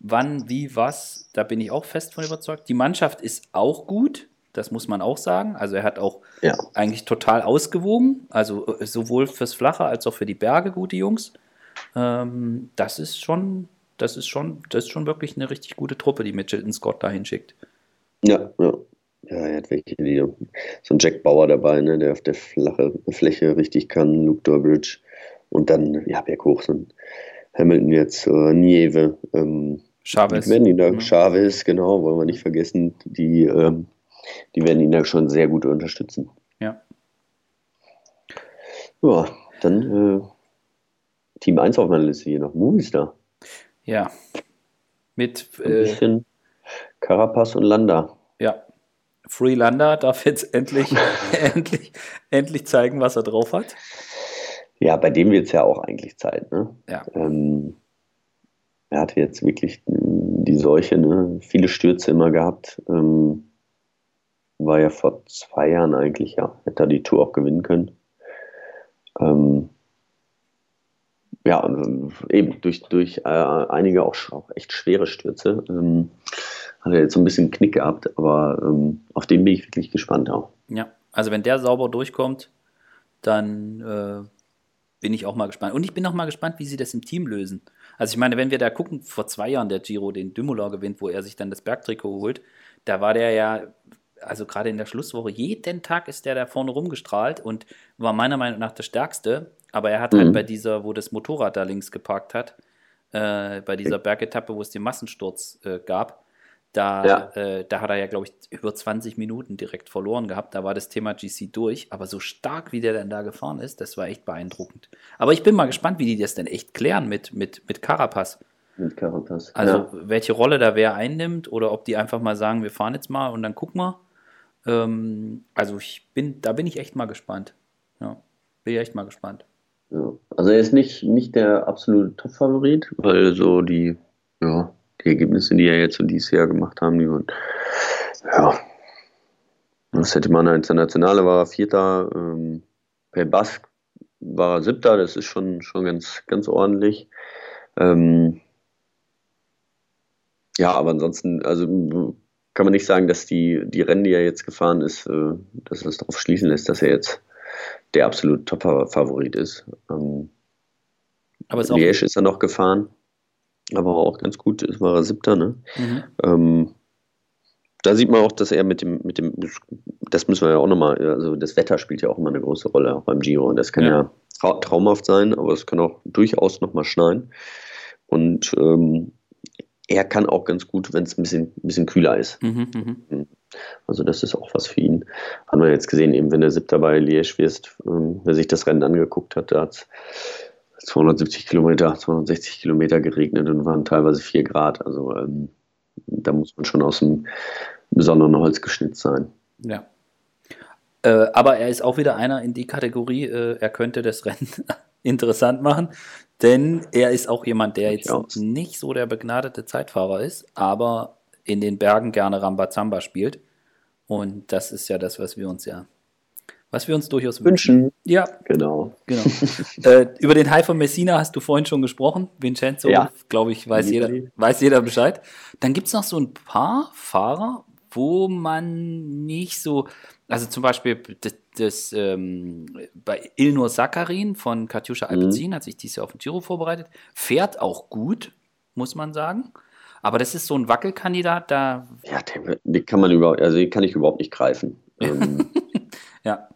wann, wie, was, da bin ich auch fest von überzeugt. Die Mannschaft ist auch gut, das muss man auch sagen. Also er hat auch ja. eigentlich total ausgewogen, also äh, sowohl fürs Flache als auch für die Berge gute Jungs. Ähm, das ist schon, das ist schon, das ist schon wirklich eine richtig gute Truppe, die Mitchelton Scott dahin schickt. Ja, ja. Ja, er hat welche, die, so ein Jack Bauer dabei, ne, der auf der flache Fläche richtig kann, Luke Durbridge. Und dann, ja, berghoch sind Hamilton jetzt, äh, Nieve, ähm, Chavez. Werden da, mhm. Chavez, genau, wollen wir nicht vergessen, die, ähm, die werden ihn da schon sehr gut unterstützen. Ja. Ja, dann äh, Team 1 auf meiner Liste hier noch, Movistar. Ja. Mit Ein äh, bisschen Carapaz und Landa. Ja. Free Landa darf jetzt endlich, endlich, endlich zeigen, was er drauf hat. Ja, bei dem wird es ja auch eigentlich Zeit. Ne? Ja. Ähm, er hatte jetzt wirklich die Seuche, ne? viele Stürze immer gehabt. Ähm, war ja vor zwei Jahren eigentlich, ja, hätte er die Tour auch gewinnen können. Ähm, ja, eben durch, durch äh, einige auch, auch, echt schwere Stürze. Ähm, hat er jetzt so ein bisschen Knick gehabt, aber ähm, auf den bin ich wirklich gespannt auch. Ja, also wenn der sauber durchkommt, dann äh, bin ich auch mal gespannt. Und ich bin auch mal gespannt, wie sie das im Team lösen. Also ich meine, wenn wir da gucken, vor zwei Jahren der Giro den Dumoulin gewinnt, wo er sich dann das Bergtrikot holt, da war der ja, also gerade in der Schlusswoche, jeden Tag ist der da vorne rumgestrahlt und war meiner Meinung nach der Stärkste. Aber er hat halt mhm. halt bei dieser, wo das Motorrad da links geparkt hat, äh, bei dieser Bergetappe, wo es den Massensturz äh, gab, da, ja. äh, da hat er ja, glaube ich, über 20 Minuten direkt verloren gehabt. Da war das Thema GC durch. Aber so stark, wie der dann da gefahren ist, das war echt beeindruckend. Aber ich bin mal gespannt, wie die das denn echt klären mit, mit, mit Carapaz. Mit Carapaz. Also, ja. welche Rolle da wer einnimmt oder ob die einfach mal sagen, wir fahren jetzt mal und dann gucken wir. Ähm, also, ich bin, da bin ich echt mal gespannt. Ja, bin ich echt mal gespannt. Ja. Also, er ist nicht, nicht der absolute Top-Favorit, weil so die, ja, die Ergebnisse, die er jetzt so dieses Jahr gemacht haben, die waren, ja, das hätte man internationale war er Vierter, ähm, per Bask war er Siebter, das ist schon, schon ganz, ganz ordentlich. Ähm, ja, aber ansonsten, also kann man nicht sagen, dass die, die Rennen, die er jetzt gefahren ist, äh, dass das darauf schließen lässt, dass er jetzt der absolute Top-Favorit ist. Ähm, aber ist Liège ist er noch gefahren, aber auch ganz gut, ist war er siebter, ne? Mhm. Ähm, da sieht man auch, dass er mit dem, mit dem, das müssen wir ja auch nochmal, also das Wetter spielt ja auch immer eine große Rolle, auch beim Giro. Und das kann ja, ja traumhaft sein, aber es kann auch durchaus nochmal schneien. Und ähm, er kann auch ganz gut, wenn es ein bisschen, ein bisschen kühler ist. Mhm, mhm, mhm. Also das ist auch was für ihn. Haben wir jetzt gesehen, eben wenn der Siebter bei Liège wirst, ähm, wer sich das Rennen angeguckt hat, da hat es 270 Kilometer, 260 Kilometer geregnet und waren teilweise 4 Grad. Also ähm, da muss man schon aus einem besonderen Holz geschnitzt sein. Ja. Äh, aber er ist auch wieder einer in die Kategorie, äh, er könnte das Rennen interessant machen, denn er ist auch jemand, der jetzt nicht so der begnadete Zeitfahrer ist, aber in den Bergen gerne Rambazamba spielt. Und das ist ja das, was wir uns ja, was wir uns durchaus wünschen. wünschen. Ja, genau. genau. äh, über den High von Messina hast du vorhin schon gesprochen. Vincenzo, ja. glaube ich, weiß jeder, weiß jeder Bescheid. Dann gibt es noch so ein paar Fahrer, wo man nicht so, also zum Beispiel das, das ähm, bei Ilnur Sakarin von Katjuscha Alpecin, mhm. hat sich dieses Jahr auf den Giro vorbereitet, fährt auch gut, muss man sagen. Aber das ist so ein Wackelkandidat, da. Ja, den, den kann man überhaupt, also den kann ich überhaupt nicht greifen. Ähm, ja.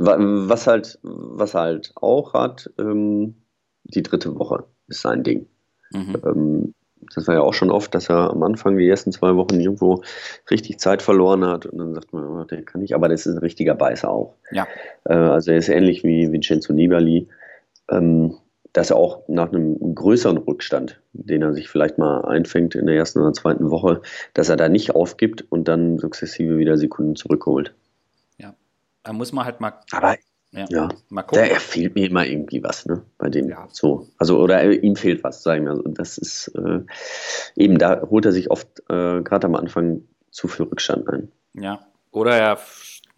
Was halt, was halt auch hat, ähm, die dritte Woche ist sein Ding. Mhm. Das war ja auch schon oft, dass er am Anfang die ersten zwei Wochen irgendwo richtig Zeit verloren hat und dann sagt man, oh, der kann nicht, aber das ist ein richtiger Beißer auch. Ja. Äh, also er ist ähnlich wie Vincenzo Nibali, ähm, dass er auch nach einem größeren Rückstand, den er sich vielleicht mal einfängt in der ersten oder zweiten Woche, dass er da nicht aufgibt und dann sukzessive wieder Sekunden zurückholt. Ja, da muss man halt mal. Aber ja. ja. Mal gucken. Da fehlt mir immer irgendwie was, ne? Bei dem. Ja. So. Also, oder äh, ihm fehlt was, sagen wir. Also, das ist äh, eben, da holt er sich oft äh, gerade am Anfang zu viel Rückstand ein. Ja. Oder er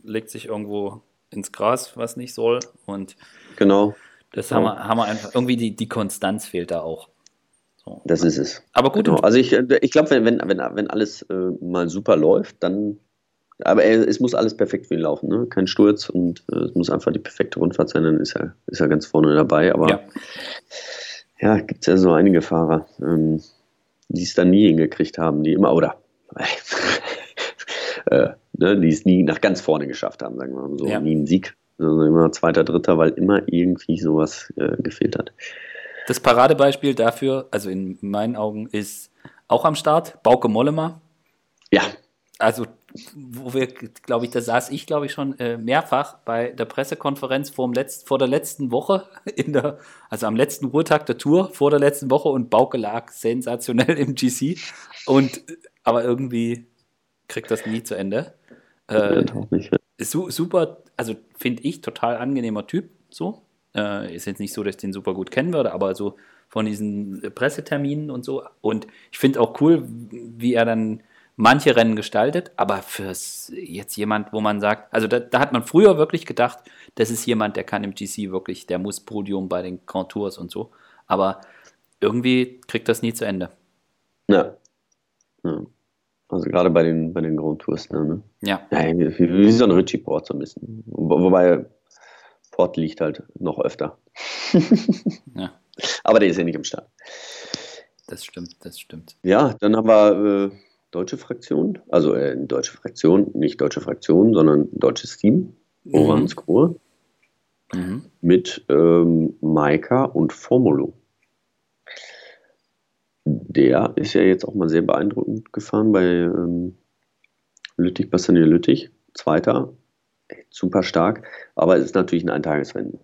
legt sich irgendwo ins Gras, was nicht soll. Und genau. Das genau. haben, wir, haben wir einfach, irgendwie die, die Konstanz fehlt da auch. So. Das ist es. Aber gut. Genau. Also ich, äh, ich glaube, wenn, wenn, wenn, wenn alles äh, mal super läuft, dann aber er, es muss alles perfekt für ihn laufen, ne? kein Sturz und äh, es muss einfach die perfekte Rundfahrt sein, dann ist er, ist er ganz vorne dabei. Aber ja, ja gibt es ja so einige Fahrer, ähm, die es dann nie hingekriegt haben, die immer, oder äh, ne, die es nie nach ganz vorne geschafft haben, sagen wir mal so, ja. nie einen Sieg, sondern immer zweiter, dritter, weil immer irgendwie sowas äh, gefehlt hat. Das Paradebeispiel dafür, also in meinen Augen, ist auch am Start, Bauke Mollema. Ja. Also wo wir, glaube ich, da saß ich, glaube ich, schon äh, mehrfach bei der Pressekonferenz vor, dem Letzt, vor der letzten Woche, in der, also am letzten Ruhetag der Tour, vor der letzten Woche und Bauke lag sensationell im GC. Und aber irgendwie kriegt das nie zu Ende. Äh, su super, also finde ich total angenehmer Typ, so. Äh, ist jetzt nicht so, dass ich den super gut kennen würde, aber so von diesen Presseterminen und so. Und ich finde auch cool, wie er dann manche Rennen gestaltet, aber fürs jetzt jemand, wo man sagt, also da, da, hat man früher wirklich gedacht, das ist jemand, der kann im GC wirklich, der muss Podium bei den Grand Tours und so, aber irgendwie kriegt das nie zu Ende. Ja. ja. Also gerade bei den, bei den Grand Tours, ne? Ja. ja wie, wie so ein Richie Port so ein bisschen. Wobei Port liegt halt noch öfter. ja. Aber der ist ja nicht im Start. Das stimmt, das stimmt. Ja, dann haben wir äh, deutsche Fraktion, also äh, deutsche Fraktion, nicht deutsche Fraktion, sondern deutsches Team, mhm. Orans Kur, mhm. mit ähm, Maika und Formulo. Der ist ja jetzt auch mal sehr beeindruckend gefahren bei ähm, Lüttich, Bastogne Lüttich, Zweiter, super stark, aber es ist natürlich ein Eintagesrennen.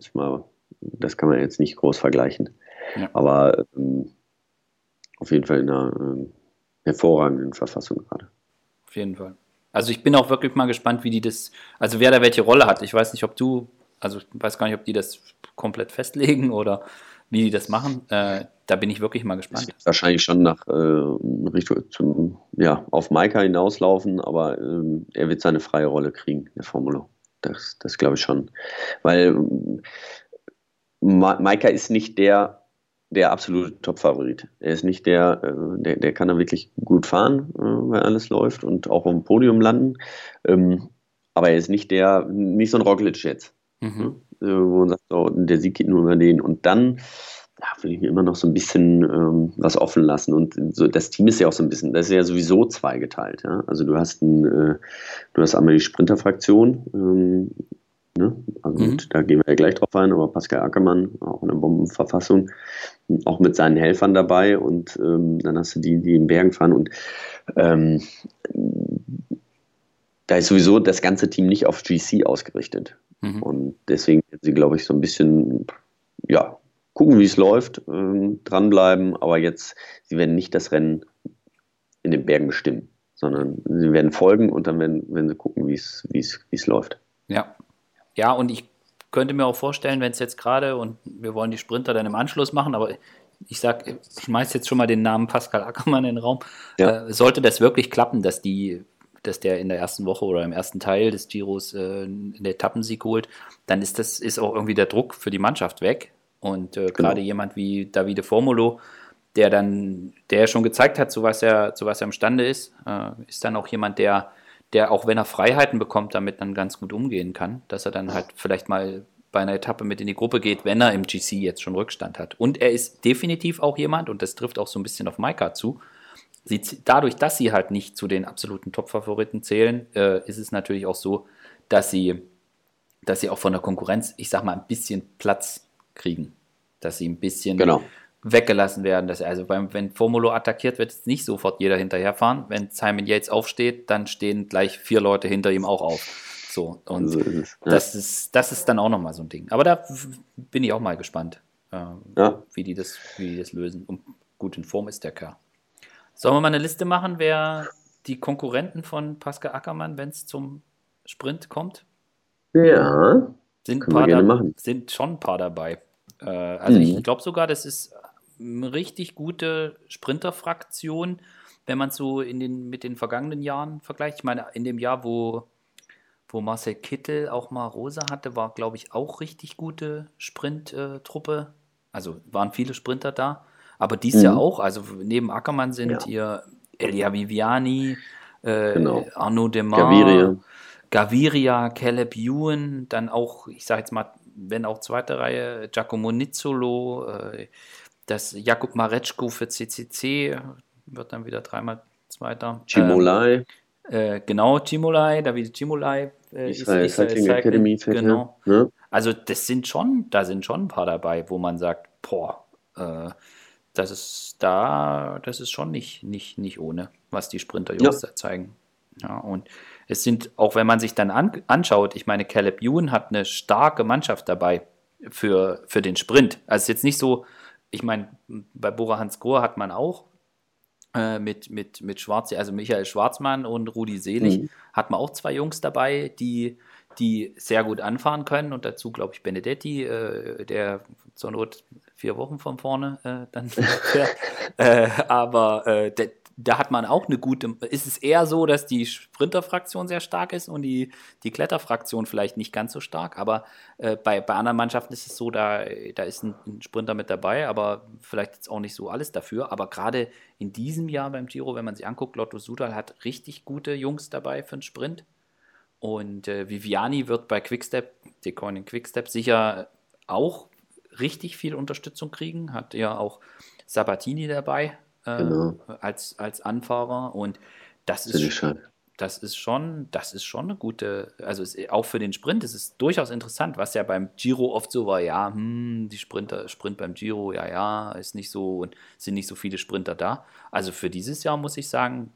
Das kann man jetzt nicht groß vergleichen. Ja. Aber ähm, auf jeden Fall in einer ähm, hervorragenden Verfassung gerade. Auf jeden Fall. Also ich bin auch wirklich mal gespannt, wie die das, also wer da welche Rolle hat. Ich weiß nicht, ob du, also ich weiß gar nicht, ob die das komplett festlegen oder wie die das machen. Äh, da bin ich wirklich mal gespannt. Wahrscheinlich schon nach äh, Richtung zum, ja, auf Maika hinauslaufen, aber äh, er wird seine freie Rolle kriegen, der Formulo. Das, das glaube ich schon. Weil Ma Maika ist nicht der der absolute Top-Favorit. Er ist nicht der, äh, der, der kann da wirklich gut fahren, äh, wenn alles läuft und auch auf dem Podium landen. Ähm, aber er ist nicht der, nicht so ein Roglic jetzt. Mhm. Ne? Wo man sagt, so, der Sieg geht nur über den. Und dann ja, will ich mir immer noch so ein bisschen ähm, was offen lassen. Und so, das Team ist ja auch so ein bisschen, das ist ja sowieso zweigeteilt. Ja? Also du hast ein, äh, du hast einmal die Sprinterfraktion, ähm, ne? also mhm. da gehen wir ja gleich drauf ein, aber Pascal Ackermann, auch in der Bombenverfassung, auch mit seinen Helfern dabei und ähm, dann hast du die, die in Bergen fahren und ähm, da ist sowieso das ganze Team nicht auf GC ausgerichtet. Mhm. Und deswegen sind sie, glaube ich, so ein bisschen, ja, gucken, wie es läuft, ähm, dranbleiben, aber jetzt, sie werden nicht das Rennen in den Bergen bestimmen, sondern sie werden folgen und dann werden, werden sie gucken, wie es läuft. Ja. Ja, und ich könnte mir auch vorstellen, wenn es jetzt gerade, und wir wollen die Sprinter dann im Anschluss machen, aber ich sag, ich schmeiß jetzt schon mal den Namen Pascal Ackermann in den Raum. Ja. Äh, sollte das wirklich klappen, dass die dass der in der ersten Woche oder im ersten Teil des Giros äh, einen Etappensieg holt, dann ist das ist auch irgendwie der Druck für die Mannschaft weg. Und äh, genau. gerade jemand wie Davide Formulo, der dann, der schon gezeigt hat, zu was er, zu was er imstande ist, äh, ist dann auch jemand, der, der auch wenn er Freiheiten bekommt, damit dann ganz gut umgehen kann, dass er dann halt vielleicht mal bei einer Etappe mit in die Gruppe geht, wenn er im GC jetzt schon Rückstand hat. Und er ist definitiv auch jemand, und das trifft auch so ein bisschen auf Maika zu, sie, dadurch, dass sie halt nicht zu den absoluten Top-Favoriten zählen, äh, ist es natürlich auch so, dass sie, dass sie auch von der Konkurrenz, ich sag mal, ein bisschen Platz kriegen. Dass sie ein bisschen genau. Weggelassen werden. Dass, also beim, wenn Formulo attackiert wird, nicht sofort jeder hinterherfahren. Wenn Simon Yates aufsteht, dann stehen gleich vier Leute hinter ihm auch auf. So, und so ist ja. das, ist, das ist dann auch nochmal so ein Ding. Aber da bin ich auch mal gespannt, äh, ja. wie, die das, wie die das lösen. Und gut in Form ist der Kerl. Sollen wir mal eine Liste machen, wer die Konkurrenten von Pascal Ackermann, wenn es zum Sprint kommt? Ja. Sind, gerne machen. sind schon ein paar dabei. Äh, also mhm. ich glaube sogar, das ist eine richtig gute Sprinterfraktion, wenn man es so in den, mit den vergangenen Jahren vergleicht. Ich meine, in dem Jahr, wo, wo Marcel Kittel auch mal Rosa hatte, war, glaube ich, auch richtig gute Sprinttruppe. Also waren viele Sprinter da. Aber dies mhm. Jahr auch, also neben Ackermann sind ja. hier Elia Viviani, äh, genau. Arnaud Demar, Gaviria. Gaviria, Caleb Ewan, dann auch, ich sage jetzt mal, wenn auch zweite Reihe, Giacomo Nizzolo, äh, das Jakub Mareczko für CCC wird dann wieder dreimal Zweiter. Cimolai. Ähm, äh, genau, Cimolai, David Cimolai. Äh, Israel Cycling, Cycling Academy. Genau. Ne? Also das sind schon, da sind schon ein paar dabei, wo man sagt, boah, äh, das ist da, das ist schon nicht, nicht, nicht ohne, was die Sprinter-Jungs ja. da zeigen. Ja, und es sind, auch wenn man sich dann an, anschaut, ich meine, Caleb Ewan hat eine starke Mannschaft dabei für, für den Sprint. Also es ist jetzt nicht so, ich meine, bei Bora Hans Grohr hat man auch äh, mit, mit, mit Schwarz, also Michael Schwarzmann und Rudi Selig, mhm. hat man auch zwei Jungs dabei, die, die sehr gut anfahren können und dazu, glaube ich, Benedetti, äh, der zur Not vier Wochen von vorne äh, dann äh, aber äh, da hat man auch eine gute. Ist es eher so, dass die Sprinterfraktion sehr stark ist und die, die Kletterfraktion vielleicht nicht ganz so stark? Aber äh, bei, bei anderen Mannschaften ist es so, da, da ist ein, ein, Sprinter mit dabei, aber vielleicht jetzt auch nicht so alles dafür. Aber gerade in diesem Jahr beim Giro, wenn man sich anguckt, Lotto Sudal hat richtig gute Jungs dabei für den Sprint. Und äh, Viviani wird bei Quickstep, Decoin in Quickstep, sicher auch richtig viel Unterstützung kriegen. Hat ja auch Sabatini dabei äh, genau. als, als Anfahrer und das ist, das ist schon, das ist schon eine gute, also ist, auch für den Sprint ist es durchaus interessant, was ja beim Giro oft so war, ja, hm, die Sprinter, Sprint beim Giro, ja, ja, ist nicht so und sind nicht so viele Sprinter da. Also für dieses Jahr muss ich sagen,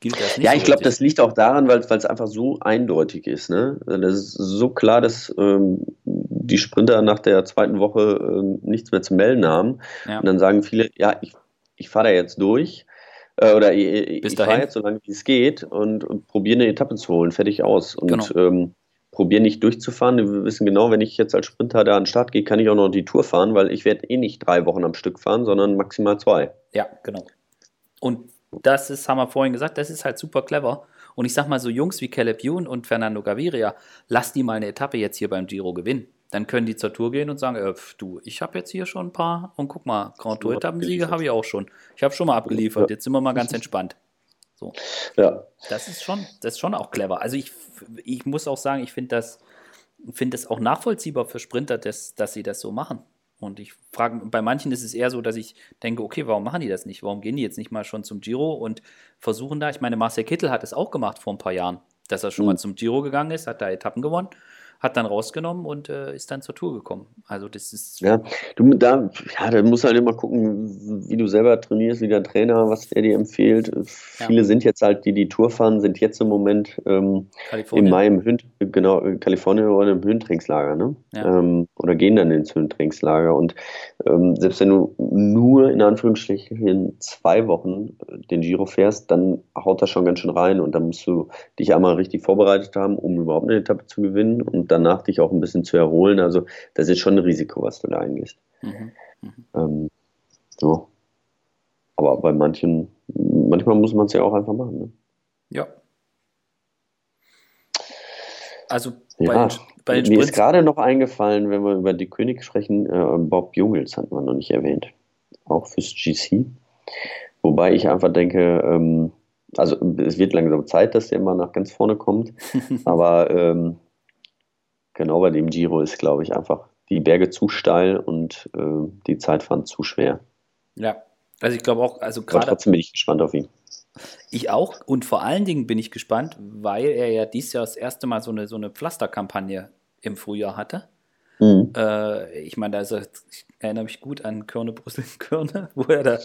gilt das nicht. Ja, ich glaube, das liegt auch daran, weil es einfach so eindeutig ist. Ne? Also das ist so klar, dass ähm, die Sprinter nach der zweiten Woche ähm, nichts mehr zu melden haben. Ja. Und dann sagen viele, ja, ich, ich fahre da jetzt durch. Äh, oder ich, ich fahre jetzt so lange, wie es geht und, und probiere eine Etappe zu holen, fertig aus. Und genau. ähm, probiere nicht durchzufahren. Wir wissen genau, wenn ich jetzt als Sprinter da an den Start gehe, kann ich auch noch die Tour fahren, weil ich werde eh nicht drei Wochen am Stück fahren, sondern maximal zwei. Ja, genau. Und das ist, haben wir vorhin gesagt, das ist halt super clever. Und ich sag mal, so Jungs wie Caleb Ewan und Fernando Gaviria, lass die mal eine Etappe jetzt hier beim Giro gewinnen. Dann können die zur Tour gehen und sagen, äh, du, ich habe jetzt hier schon ein paar und guck mal, Grand Tour Etappensiege habe ich auch schon. Ich habe schon mal abgeliefert, jetzt sind wir mal ganz entspannt. So. Ja. Das ist schon, das ist schon auch clever. Also ich, ich muss auch sagen, ich finde das, finde es auch nachvollziehbar für Sprinter, dass, dass sie das so machen. Und ich frage, bei manchen ist es eher so, dass ich denke, okay, warum machen die das nicht? Warum gehen die jetzt nicht mal schon zum Giro und versuchen da? Ich meine, Marcel Kittel hat es auch gemacht vor ein paar Jahren, dass er schon mhm. mal zum Giro gegangen ist, hat da Etappen gewonnen hat dann rausgenommen und äh, ist dann zur Tour gekommen. Also das ist. Ja, du da, ja, da musst halt immer gucken, wie du selber trainierst, wie der Trainer, was der dir empfiehlt. Ja. Viele sind jetzt halt, die die Tour fahren, sind jetzt im Moment ähm, im Mai im Hünd, genau, in Kalifornien oder im Höhentrainingslager, ne? Ja. Ähm, oder gehen dann ins Höhentrainingslager. Und ähm, selbst wenn du nur in Anführungsstrichen zwei Wochen äh, den Giro fährst, dann haut das schon ganz schön rein und dann musst du dich einmal richtig vorbereitet haben, um überhaupt eine Etappe zu gewinnen und danach dich auch ein bisschen zu erholen. Also das ist schon ein Risiko, was du da eingehst. Mhm. Mhm. Ähm, so. Aber bei manchen, manchmal muss man es ja auch einfach machen. Ne? Ja. Also bei, ja, bei den Mir ist gerade noch eingefallen, wenn wir über die König sprechen, äh, Bob Jungels hat man noch nicht erwähnt. Auch fürs GC. Wobei ich einfach denke, ähm, also es wird langsam Zeit, dass der mal nach ganz vorne kommt. aber ähm, genau bei dem Giro ist, glaube ich, einfach die Berge zu steil und äh, die Zeitfahren zu schwer. Ja, also ich glaube auch, also gerade. trotzdem bin ich gespannt auf ihn. Ich auch und vor allen Dingen bin ich gespannt, weil er ja dieses Jahr das erste Mal so eine, so eine Pflasterkampagne im Frühjahr hatte. Mhm. Äh, ich meine, also, ich erinnere mich gut an Körne, Brüssel, Körne, wo er da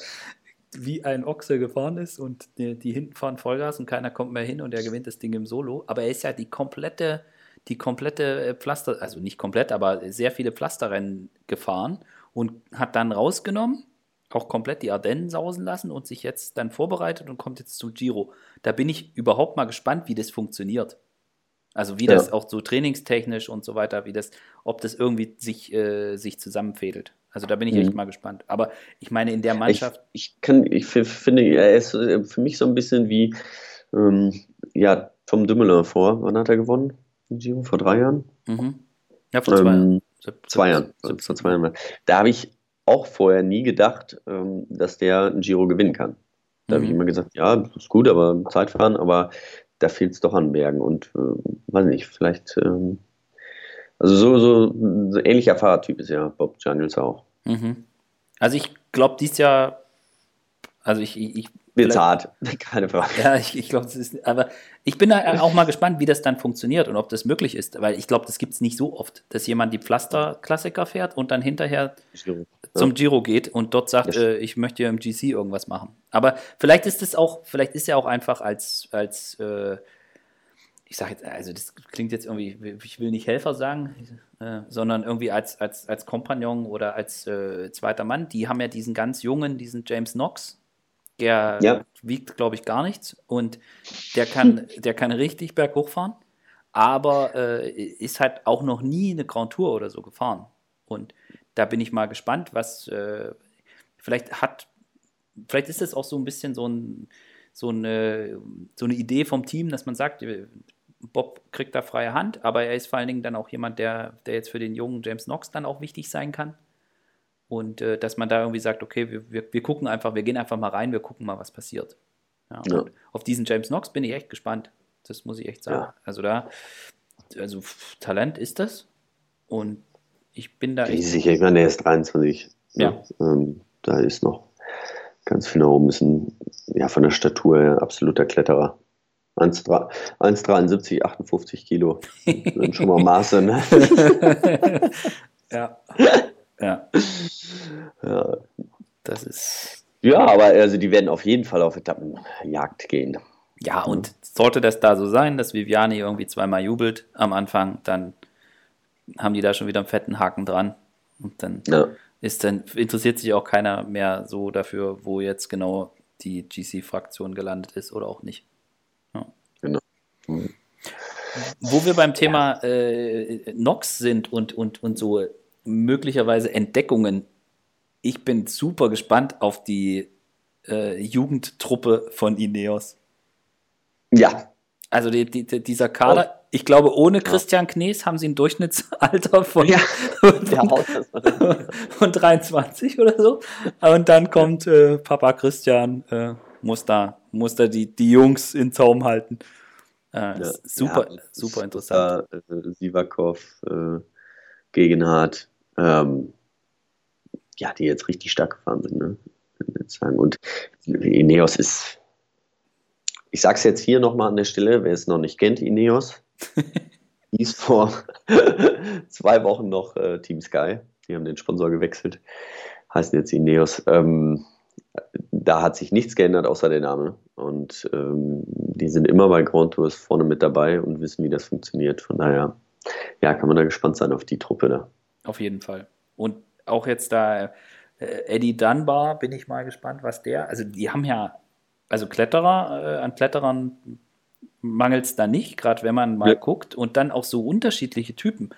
wie ein Ochse gefahren ist und die, die hinten fahren Vollgas und keiner kommt mehr hin und er gewinnt das Ding im Solo. Aber er ist ja die komplette die komplette äh, Pflaster, also nicht komplett, aber sehr viele Pflasterrennen gefahren und hat dann rausgenommen, auch komplett die Ardennen sausen lassen und sich jetzt dann vorbereitet und kommt jetzt zum Giro. Da bin ich überhaupt mal gespannt, wie das funktioniert. Also wie ja. das auch so trainingstechnisch und so weiter, wie das, ob das irgendwie sich, äh, sich zusammenfädelt. Also da bin ich mhm. echt mal gespannt. Aber ich meine, in der Mannschaft. Ich, ich kann, ich finde, er ist äh, für mich so ein bisschen wie ähm, ja, Tom Dümmeler vor. Wann hat er gewonnen? Giro vor drei Jahren. Mhm. Ja, vor zwei, ähm, zwei Jahren. Vor zwei Jahren. Da habe ich auch vorher nie gedacht, ähm, dass der ein Giro gewinnen kann. Da mhm. habe ich immer gesagt, ja, das ist gut, aber Zeitfahren, aber da fehlt es doch an Bergen und äh, weiß nicht, vielleicht, ähm, also so, so, so ähnlicher Fahrertyp ist ja Bob Daniels auch. Mhm. Also ich glaube, dies Jahr, also ich, ich wird hart, keine Frage. Ja, ich, ich glaube, ist, aber ich bin da auch mal gespannt, wie das dann funktioniert und ob das möglich ist, weil ich glaube, das gibt es nicht so oft, dass jemand die Pflaster-Klassiker fährt und dann hinterher Giro. zum Giro geht und dort sagt, äh, ich möchte im GC irgendwas machen. Aber vielleicht ist es auch, vielleicht ist er auch einfach als, als äh, ich sage jetzt, also das klingt jetzt irgendwie, ich will nicht Helfer sagen, äh, sondern irgendwie als, als, als Kompagnon oder als äh, zweiter Mann. Die haben ja diesen ganz jungen, diesen James Knox, der ja. wiegt, glaube ich, gar nichts und der kann, der kann richtig berghoch fahren, aber äh, ist halt auch noch nie eine Grand Tour oder so gefahren. Und da bin ich mal gespannt, was äh, vielleicht hat, vielleicht ist es auch so ein bisschen so, ein, so, eine, so eine Idee vom Team, dass man sagt, Bob kriegt da freie Hand, aber er ist vor allen Dingen dann auch jemand, der, der jetzt für den jungen James Knox dann auch wichtig sein kann. Und äh, dass man da irgendwie sagt, okay, wir, wir, wir, gucken einfach, wir gehen einfach mal rein, wir gucken mal, was passiert. Ja, ja. Auf diesen James Knox bin ich echt gespannt. Das muss ich echt sagen. Ja. Also da, also Talent ist das. Und ich bin da. Bin ich sicher, ich meine, er ist 23. Ne? Ja. Ähm, da ist noch ganz viel nach oben. Ist ein, ja, von der Statur her absoluter Kletterer. 1,73, 58 Kilo. sind schon mal Maße, ne? ja. Ja. ja. Das ist. Ja, aber also die werden auf jeden Fall auf Etappenjagd gehen. Ja, und sollte das da so sein, dass Viviani irgendwie zweimal jubelt am Anfang, dann haben die da schon wieder einen fetten Haken dran. Und dann ja. ist dann, interessiert sich auch keiner mehr so dafür, wo jetzt genau die GC-Fraktion gelandet ist oder auch nicht. Ja. Genau. Mhm. Wo wir beim Thema äh, Nox sind und, und, und so möglicherweise Entdeckungen. Ich bin super gespannt auf die äh, Jugendtruppe von Ineos. Ja. Also die, die, dieser Kader, oh. ich glaube, ohne Christian Knees haben sie ein Durchschnittsalter von, ja. von 23 oder so. Und dann kommt äh, Papa Christian, äh, muss da, muss da die, die Jungs in Zaum halten. Äh, ja. Super, ja, super interessant. Äh, Sivakov, äh, Gegenhardt, ähm, ja, die jetzt richtig stark gefahren sind, ne? Und Ineos ist ich sage es jetzt hier nochmal an der Stelle, wer es noch nicht kennt, Ineos, hieß vor zwei Wochen noch äh, Team Sky. Die haben den Sponsor gewechselt, heißen jetzt Ineos. Ähm, da hat sich nichts geändert außer der Name. Und ähm, die sind immer bei Grand Tours vorne mit dabei und wissen, wie das funktioniert. Von daher, ja, kann man da gespannt sein auf die Truppe da. Auf jeden Fall. Und auch jetzt da äh, Eddie Dunbar, bin ich mal gespannt, was der, also die haben ja also Kletterer, äh, an Kletterern mangelt es da nicht, gerade wenn man mal ja. guckt. Und dann auch so unterschiedliche Typen.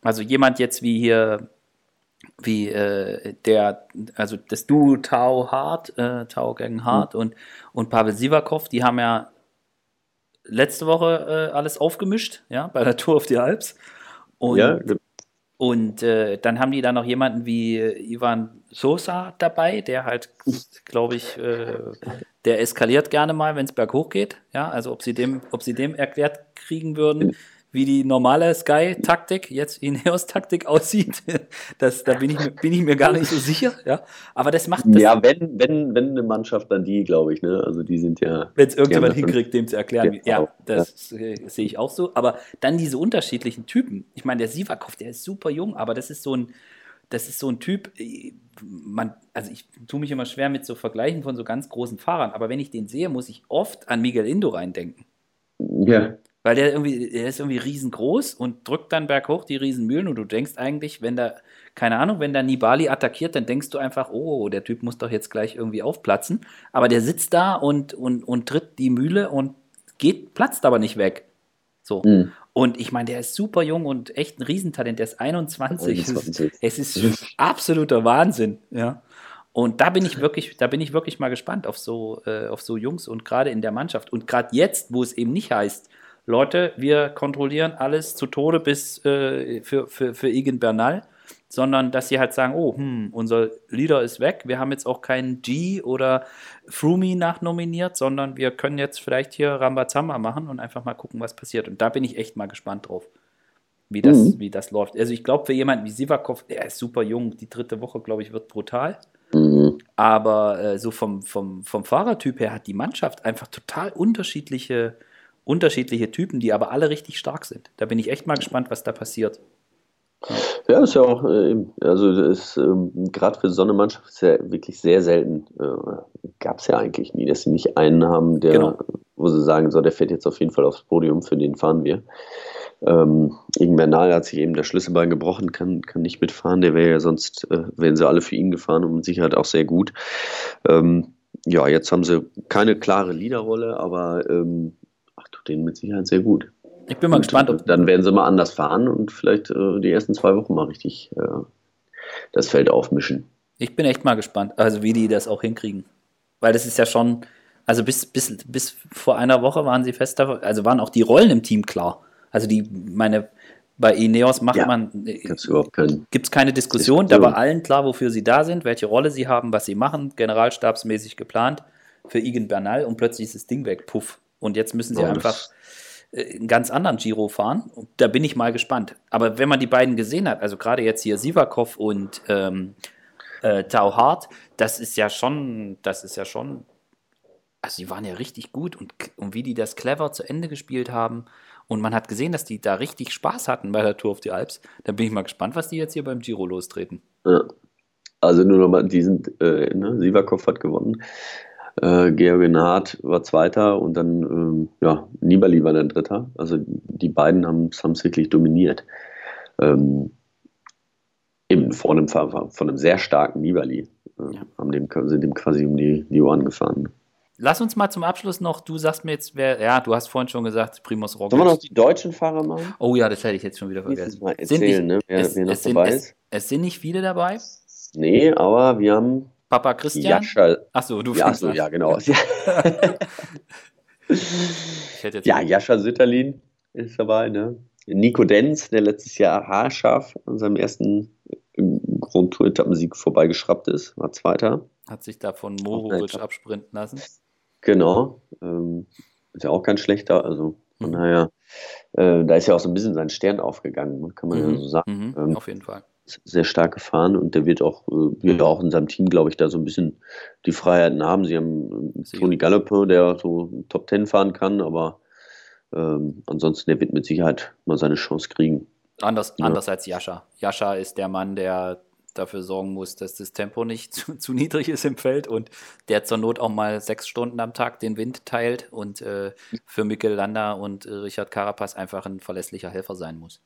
Also jemand jetzt wie hier, wie äh, der, also das Duo Tao Hart, äh, Tao gegen Hart mhm. und, und Pavel Sivakov, die haben ja letzte Woche äh, alles aufgemischt, ja, bei der Tour of the Alps. Und, ja, und äh, dann haben die da noch jemanden wie Ivan Sosa dabei, der halt, glaube ich, äh, der eskaliert gerne mal, wenn es berghoch geht. Ja, also ob sie dem, ob sie dem erklärt kriegen würden, wie die normale Sky-Taktik, jetzt Ineos-Taktik aussieht, das, da bin ich, bin ich mir gar nicht so sicher. Ja, aber das macht das Ja, wenn, wenn, wenn eine Mannschaft, dann die, glaube ich. Ne? Also die sind ja. Wenn es irgendjemand hinkriegt, dem zu erklären. Ja, ja das ja. Äh, sehe ich auch so. Aber dann diese unterschiedlichen Typen. Ich meine, der Sivakov, der ist super jung, aber das ist so ein, das ist so ein Typ, äh, man, also ich tue mich immer schwer mit so Vergleichen von so ganz großen Fahrern, aber wenn ich den sehe, muss ich oft an Miguel Indurain denken. Ja. Weil der irgendwie, der ist irgendwie riesengroß und drückt dann berghoch die Riesenmühlen und du denkst eigentlich, wenn da, keine Ahnung, wenn da Nibali attackiert, dann denkst du einfach, oh, der Typ muss doch jetzt gleich irgendwie aufplatzen. Aber der sitzt da und, und, und tritt die Mühle und geht, platzt aber nicht weg. So. Mhm. Und ich meine, der ist super jung und echt ein Riesentalent. Der ist 21. 21. Es ist, absoluter Wahnsinn, ja. Und da bin ich wirklich, da bin ich wirklich mal gespannt auf so, äh, auf so Jungs und gerade in der Mannschaft. Und gerade jetzt, wo es eben nicht heißt, Leute, wir kontrollieren alles zu Tode bis äh, für, für, für Igen Bernal, sondern dass sie halt sagen, oh, hm, unser Leader ist weg, wir haben jetzt auch keinen G oder Frumi nachnominiert, sondern wir können jetzt vielleicht hier Rambazamba machen und einfach mal gucken, was passiert. Und da bin ich echt mal gespannt drauf, wie das, mhm. wie das läuft. Also ich glaube, für jemanden wie Sivakov, der ist super jung, die dritte Woche, glaube ich, wird brutal. Mhm. Aber äh, so vom, vom, vom Fahrertyp her hat die Mannschaft einfach total unterschiedliche, unterschiedliche Typen, die aber alle richtig stark sind. Da bin ich echt mal gespannt, was da passiert. Ja, ist ja auch, äh, also ist ähm, gerade für so eine Mannschaft ist ja wirklich sehr selten. Äh, Gab es ja eigentlich nie, dass sie nicht einen haben, der, genau. wo sie sagen, so, der fährt jetzt auf jeden Fall aufs Podium, für den fahren wir. Ähm, Igen Bernal hat sich eben der Schlüsselbein gebrochen, kann, kann nicht mitfahren, der wäre ja sonst, äh, wären sie alle für ihn gefahren und mit Sicherheit auch sehr gut. Ähm, ja, jetzt haben sie keine klare Leaderrolle, aber ähm, tut denen mit Sicherheit sehr gut. Ich bin mal und, gespannt. Ob dann werden sie mal anders fahren und vielleicht äh, die ersten zwei Wochen mal richtig äh, das Feld aufmischen. Ich bin echt mal gespannt, also wie die das auch hinkriegen. Weil das ist ja schon, also bis, bis, bis vor einer Woche waren sie fest, also waren auch die Rollen im Team klar. Also die, meine, bei Ineos macht ja, man, gibt es keine Diskussion, Diskussion, da war allen klar, wofür sie da sind, welche Rolle sie haben, was sie machen, generalstabsmäßig geplant für Igen Bernal und plötzlich ist das Ding weg, puff. Und jetzt müssen sie oh, einfach äh, einen ganz anderen Giro fahren. Da bin ich mal gespannt. Aber wenn man die beiden gesehen hat, also gerade jetzt hier Sivakov und ähm, äh, Tau Hart, das ist ja schon, das ist ja schon, also die waren ja richtig gut und, und wie die das clever zu Ende gespielt haben. Und man hat gesehen, dass die da richtig Spaß hatten bei der Tour of the Alps. Da bin ich mal gespannt, was die jetzt hier beim Giro lostreten. Ja. Also nur nochmal, die sind, äh, ne, Sivakov hat gewonnen. Äh, Georg Naht war Zweiter und dann ähm, ja, Nibali war dann Dritter. Also die beiden haben es wirklich dominiert. Ähm, eben vor einem, von einem sehr starken Nibali. Äh, ja. haben dem, sind dem quasi um die, die Ohren gefahren. Lass uns mal zum Abschluss noch, du sagst mir jetzt, wer, ja, du hast vorhin schon gesagt, Primus Roglic. Sollen wir noch die deutschen Fahrer machen? Oh ja, das hätte ich jetzt schon wieder vergessen. Mal erzählen, sind nicht, ne, wer, es, wer noch es dabei sind, ist. Es, es, sind nicht viele dabei. Nee, aber wir haben Papa Christian? Jaschal. Achso, du ja, so, ja, genau. ja, Jascha Sütterlin ist dabei, ne? Nico Denz, der letztes Jahr haarscharf an seinem ersten Grand Tour Etappensieg vorbeigeschraubt ist, war Zweiter. Hat sich da von Morovic absprinten lassen. Genau. Ähm, ist ja auch kein schlechter. Also von mhm. daher, äh, da ist ja auch so ein bisschen sein Stern aufgegangen, kann man mhm. ja so sagen. Mhm. Ähm, Auf jeden Fall. Sehr stark gefahren und der wird auch, äh, wird auch in seinem Team, glaube ich, da so ein bisschen die Freiheiten haben. Sie haben äh, Tony Gallopin, der so Top Ten fahren kann, aber ähm, ansonsten, der wird mit Sicherheit mal seine Chance kriegen. Anders, ja. Anders als Jascha. Jascha ist der Mann, der dafür sorgen muss, dass das Tempo nicht zu, zu, niedrig ist im Feld und der zur Not auch mal sechs Stunden am Tag den Wind teilt und äh, für Mikkel Landa und äh, Richard Carapaz einfach ein verlässlicher Helfer sein muss.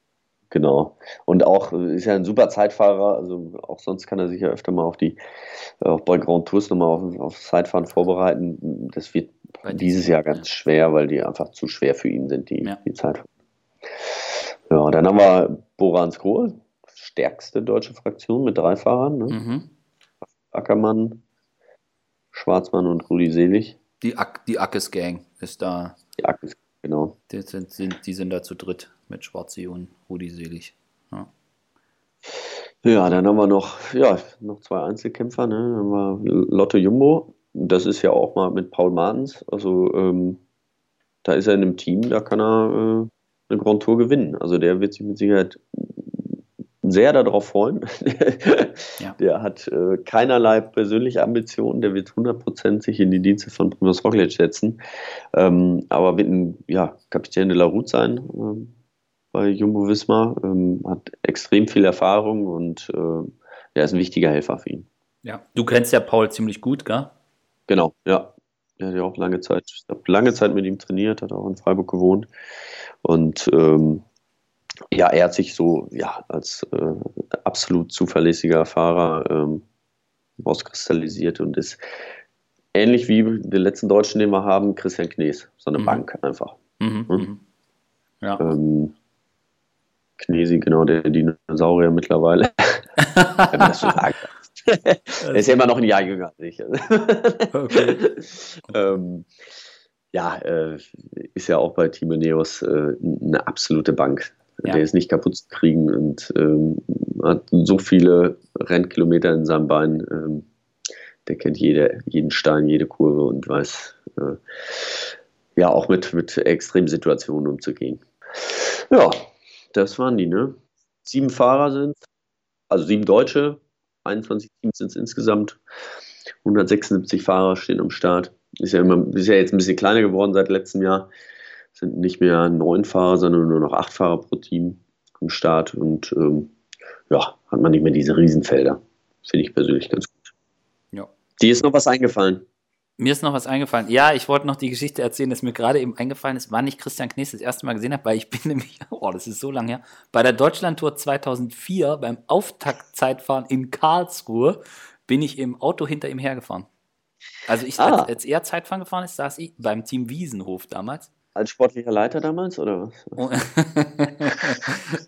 Genau. Und auch ist ja ein super Zeitfahrer, also auch sonst kann er sich ja öfter mal auf die, äh, auch bei Grand Tours nochmal auf, auf Zeitfahren vorbereiten. Das wird dieses Jahr ganz schwer, weil die einfach zu schwer für ihn sind, die, ja. die Zeitfahren. Ja, dann haben wir Borans Grohe, stärkste deutsche Fraktion mit drei Fahrern. Ne? Mhm. Ackermann, Schwarzmann und Rudi Selig. Die, Ak die Ackes Gang ist da. Die Ackes, genau. Die sind, sind, die sind da zu dritt mit Schwarzi und Rudi Selig. Ja. ja. dann haben wir noch, ja, noch zwei Einzelkämpfer. Ne? Dann haben wir Lotto Jumbo. Das ist ja auch mal mit Paul Martens. Also ähm, da ist er in einem Team, da kann er äh, eine Grand Tour gewinnen. Also der wird sich mit Sicherheit sehr darauf freuen. ja. Der hat äh, keinerlei persönliche Ambitionen, der wird 100% sich in die Dienste von Primoz Roglic setzen, ähm, aber wird ein ja, Kapitän de la Route sein ähm, bei Jumbo Wismar, ähm, hat extrem viel Erfahrung und äh, er ist ein wichtiger Helfer für ihn. Ja, du kennst ja Paul ziemlich gut, gell? Genau, ja. Er hat ja auch lange Zeit, ich habe lange Zeit mit ihm trainiert, hat auch in Freiburg gewohnt. Und ähm, ja, er hat sich so ja, als äh, absolut zuverlässiger Fahrer ähm, rauskristallisiert und ist ähnlich wie den letzten Deutschen, den wir haben, Christian Knees, so eine mhm. Bank einfach. Mhm, hm? Mhm. Ja. Ähm, Knesi, genau, der Dinosaurier mittlerweile. Wenn man das so sagt. er ist ja immer noch ein Jahr jünger als ich. okay. ähm, ja, äh, ist ja auch bei Team Neos äh, eine absolute Bank. Ja. Der ist nicht kaputt zu kriegen und ähm, hat so viele Rennkilometer in seinem Bein. Ähm, der kennt jede, jeden Stein, jede Kurve und weiß äh, ja auch mit, mit Extremsituationen umzugehen. Ja, das waren die, ne? Sieben Fahrer sind, also sieben Deutsche, 21 Teams sind es insgesamt. 176 Fahrer stehen am Start. Ist ja, immer, ist ja jetzt ein bisschen kleiner geworden seit letztem Jahr. Sind nicht mehr neun Fahrer, sondern nur noch acht Fahrer pro Team am Start. Und ähm, ja, hat man nicht mehr diese Riesenfelder. Finde ich persönlich ganz gut. Ja. Dir ist noch was eingefallen? Mir ist noch was eingefallen. Ja, ich wollte noch die Geschichte erzählen, dass mir gerade eben eingefallen ist, wann ich Christian Knies das erste Mal gesehen habe, weil ich bin nämlich, oh, das ist so lange her, bei der Deutschlandtour 2004 beim Auftaktzeitfahren in Karlsruhe bin ich im Auto hinter ihm hergefahren. Also ich, ah. als, als, er Zeitfahren gefahren ist, saß ich beim Team Wiesenhof damals. Als sportlicher Leiter damals, oder was?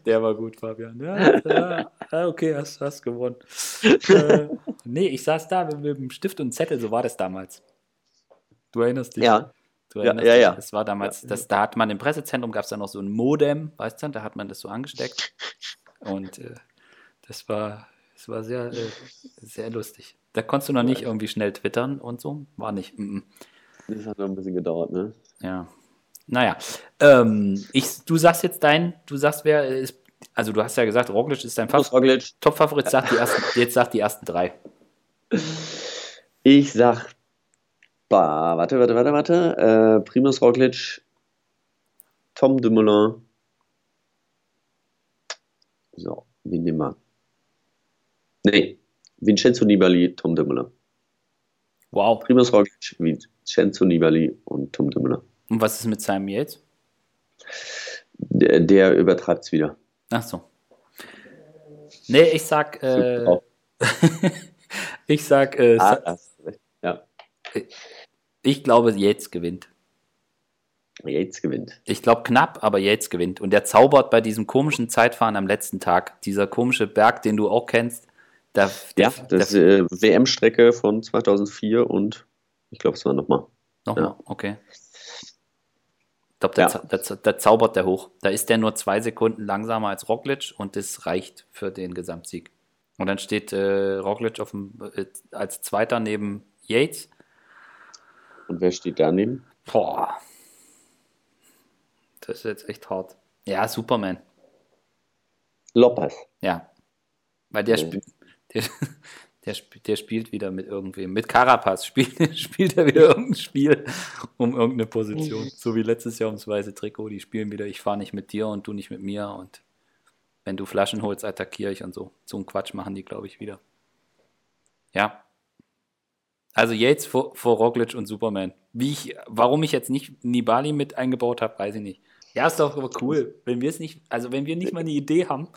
Der war gut, Fabian. Ja, ja okay, hast, hast gewonnen. äh, nee, ich saß da mit, dem Stift und Zettel, so war das damals. Du erinnerst dich? Ja. Du erinnerst ja, ja, ja. Das war damals, das, da hat man im Pressezentrum, gab es dann noch so ein Modem, weißt du, da hat man das so angesteckt. Und äh, das war, das war sehr, äh, sehr lustig. Da konntest du noch nicht irgendwie schnell twittern und so. War nicht. Mm -mm. Das hat noch ein bisschen gedauert, ne? Ja. Naja. Ähm, ich, du sagst jetzt dein, du sagst, wer ist. Also du hast ja gesagt, Roglic ist dein Top-Favorit. Sag die ersten, jetzt sag die ersten drei. Ich sag Bah, warte, warte, warte, warte. Äh, Primus Roglic, Tom Dumoulin. So, wie nehmen wir? Nee, Vincenzo Nibali, Tom Dumoulin. Wow. Primus Roglic, Vincenzo Nibali und Tom Dumoulin. Und was ist mit Simon Yates? Der, der übertreibt es wieder. Ach so. Nee, ich sag, äh, ich sag, äh, ah, ja. Ich glaube, Yates gewinnt. Yates gewinnt. Ich glaube knapp, aber Yates gewinnt. Und der zaubert bei diesem komischen Zeitfahren am letzten Tag. Dieser komische Berg, den du auch kennst. Der, der, ja, das ist äh, WM-Strecke von 2004 und ich glaube, es war nochmal. Nochmal, ja. okay. Ich glaube, da, ja. da, da, zaubert der hoch. Da ist der nur zwei Sekunden langsamer als Roglic und das reicht für den Gesamtsieg. Und dann steht äh, Roglic dem, äh, als Zweiter neben Yates. Und wer steht daneben? Boah. Das ist jetzt echt hart. Ja, Superman. Lopez. Ja. Weil der, mhm. der, der, der, spielt wieder mit irgendwem. Mit Carapaz spielt, spielt er wieder irgendein Spiel um irgendeine Position. So wie letztes Jahr ums weiße Trikot. Die spielen wieder, ich fahre nicht mit dir und du nicht mit mir. Und wenn du Flaschen holst, attackiere ich und so. So einen Quatsch machen die, glaube ich, wieder. Ja. Also Yates vor, vor Roglic und Superman. Wie ich, warum ich jetzt nicht Nibali mit eingebaut habe, weiß ich nicht. Ja, ist doch aber cool. Wenn wir es nicht, also wenn wir nicht mal eine Idee haben.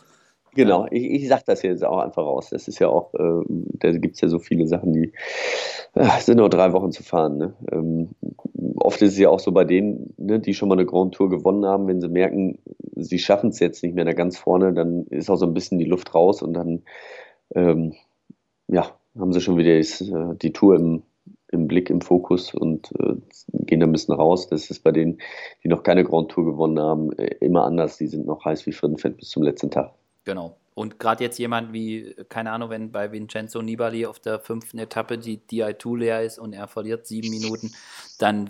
Genau, ich, ich sage das jetzt auch einfach raus. Das ist ja auch, äh, da gibt es ja so viele Sachen, die äh, sind nur drei Wochen zu fahren. Ne? Ähm, oft ist es ja auch so bei denen, ne, die schon mal eine Grand Tour gewonnen haben, wenn sie merken, sie schaffen es jetzt nicht mehr da ganz vorne, dann ist auch so ein bisschen die Luft raus und dann ähm, ja, haben sie schon wieder die, die Tour im, im Blick, im Fokus und äh, gehen da ein bisschen raus. Das ist bei denen, die noch keine Grand Tour gewonnen haben, äh, immer anders. Die sind noch heiß wie Frittenfett bis zum letzten Tag. Genau. Und gerade jetzt jemand wie, keine Ahnung, wenn bei Vincenzo Nibali auf der fünften Etappe die DI2 leer ist und er verliert sieben Minuten, dann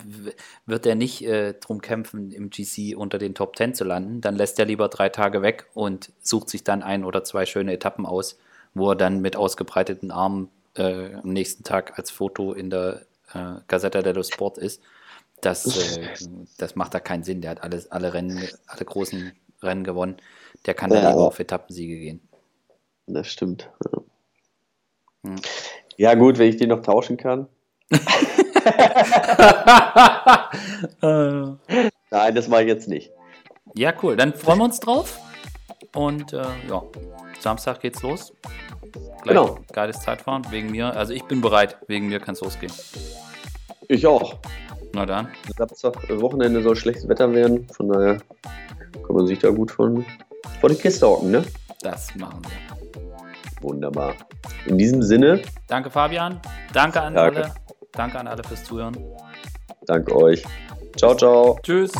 wird er nicht äh, drum kämpfen, im GC unter den Top Ten zu landen. Dann lässt er lieber drei Tage weg und sucht sich dann ein oder zwei schöne Etappen aus, wo er dann mit ausgebreiteten Armen äh, am nächsten Tag als Foto in der äh, Gazzetta dello Sport ist, das, äh, das macht da keinen Sinn. Der hat alles, alle Rennen, alle großen Rennen gewonnen. Der kann ja, dann lieber auf Etappensiege gehen. Das stimmt. Ja. Hm. ja, gut, wenn ich den noch tauschen kann. Nein, das mache ich jetzt nicht. Ja, cool. Dann freuen wir uns drauf. Und äh, ja, Samstag geht's los. Gleich genau. Geiles Zeitfahren wegen mir. Also ich bin bereit. Wegen mir kann es losgehen. Ich auch. Na dann. Samstag, Wochenende soll schlechtes Wetter werden. Von daher kann man sich da gut von, vor die Kiste hocken, ne? Das machen wir. Wunderbar. In diesem Sinne. Danke, Fabian. Danke an danke. alle. Danke an alle fürs Zuhören. Danke euch. Ciao, ciao. Tschüss.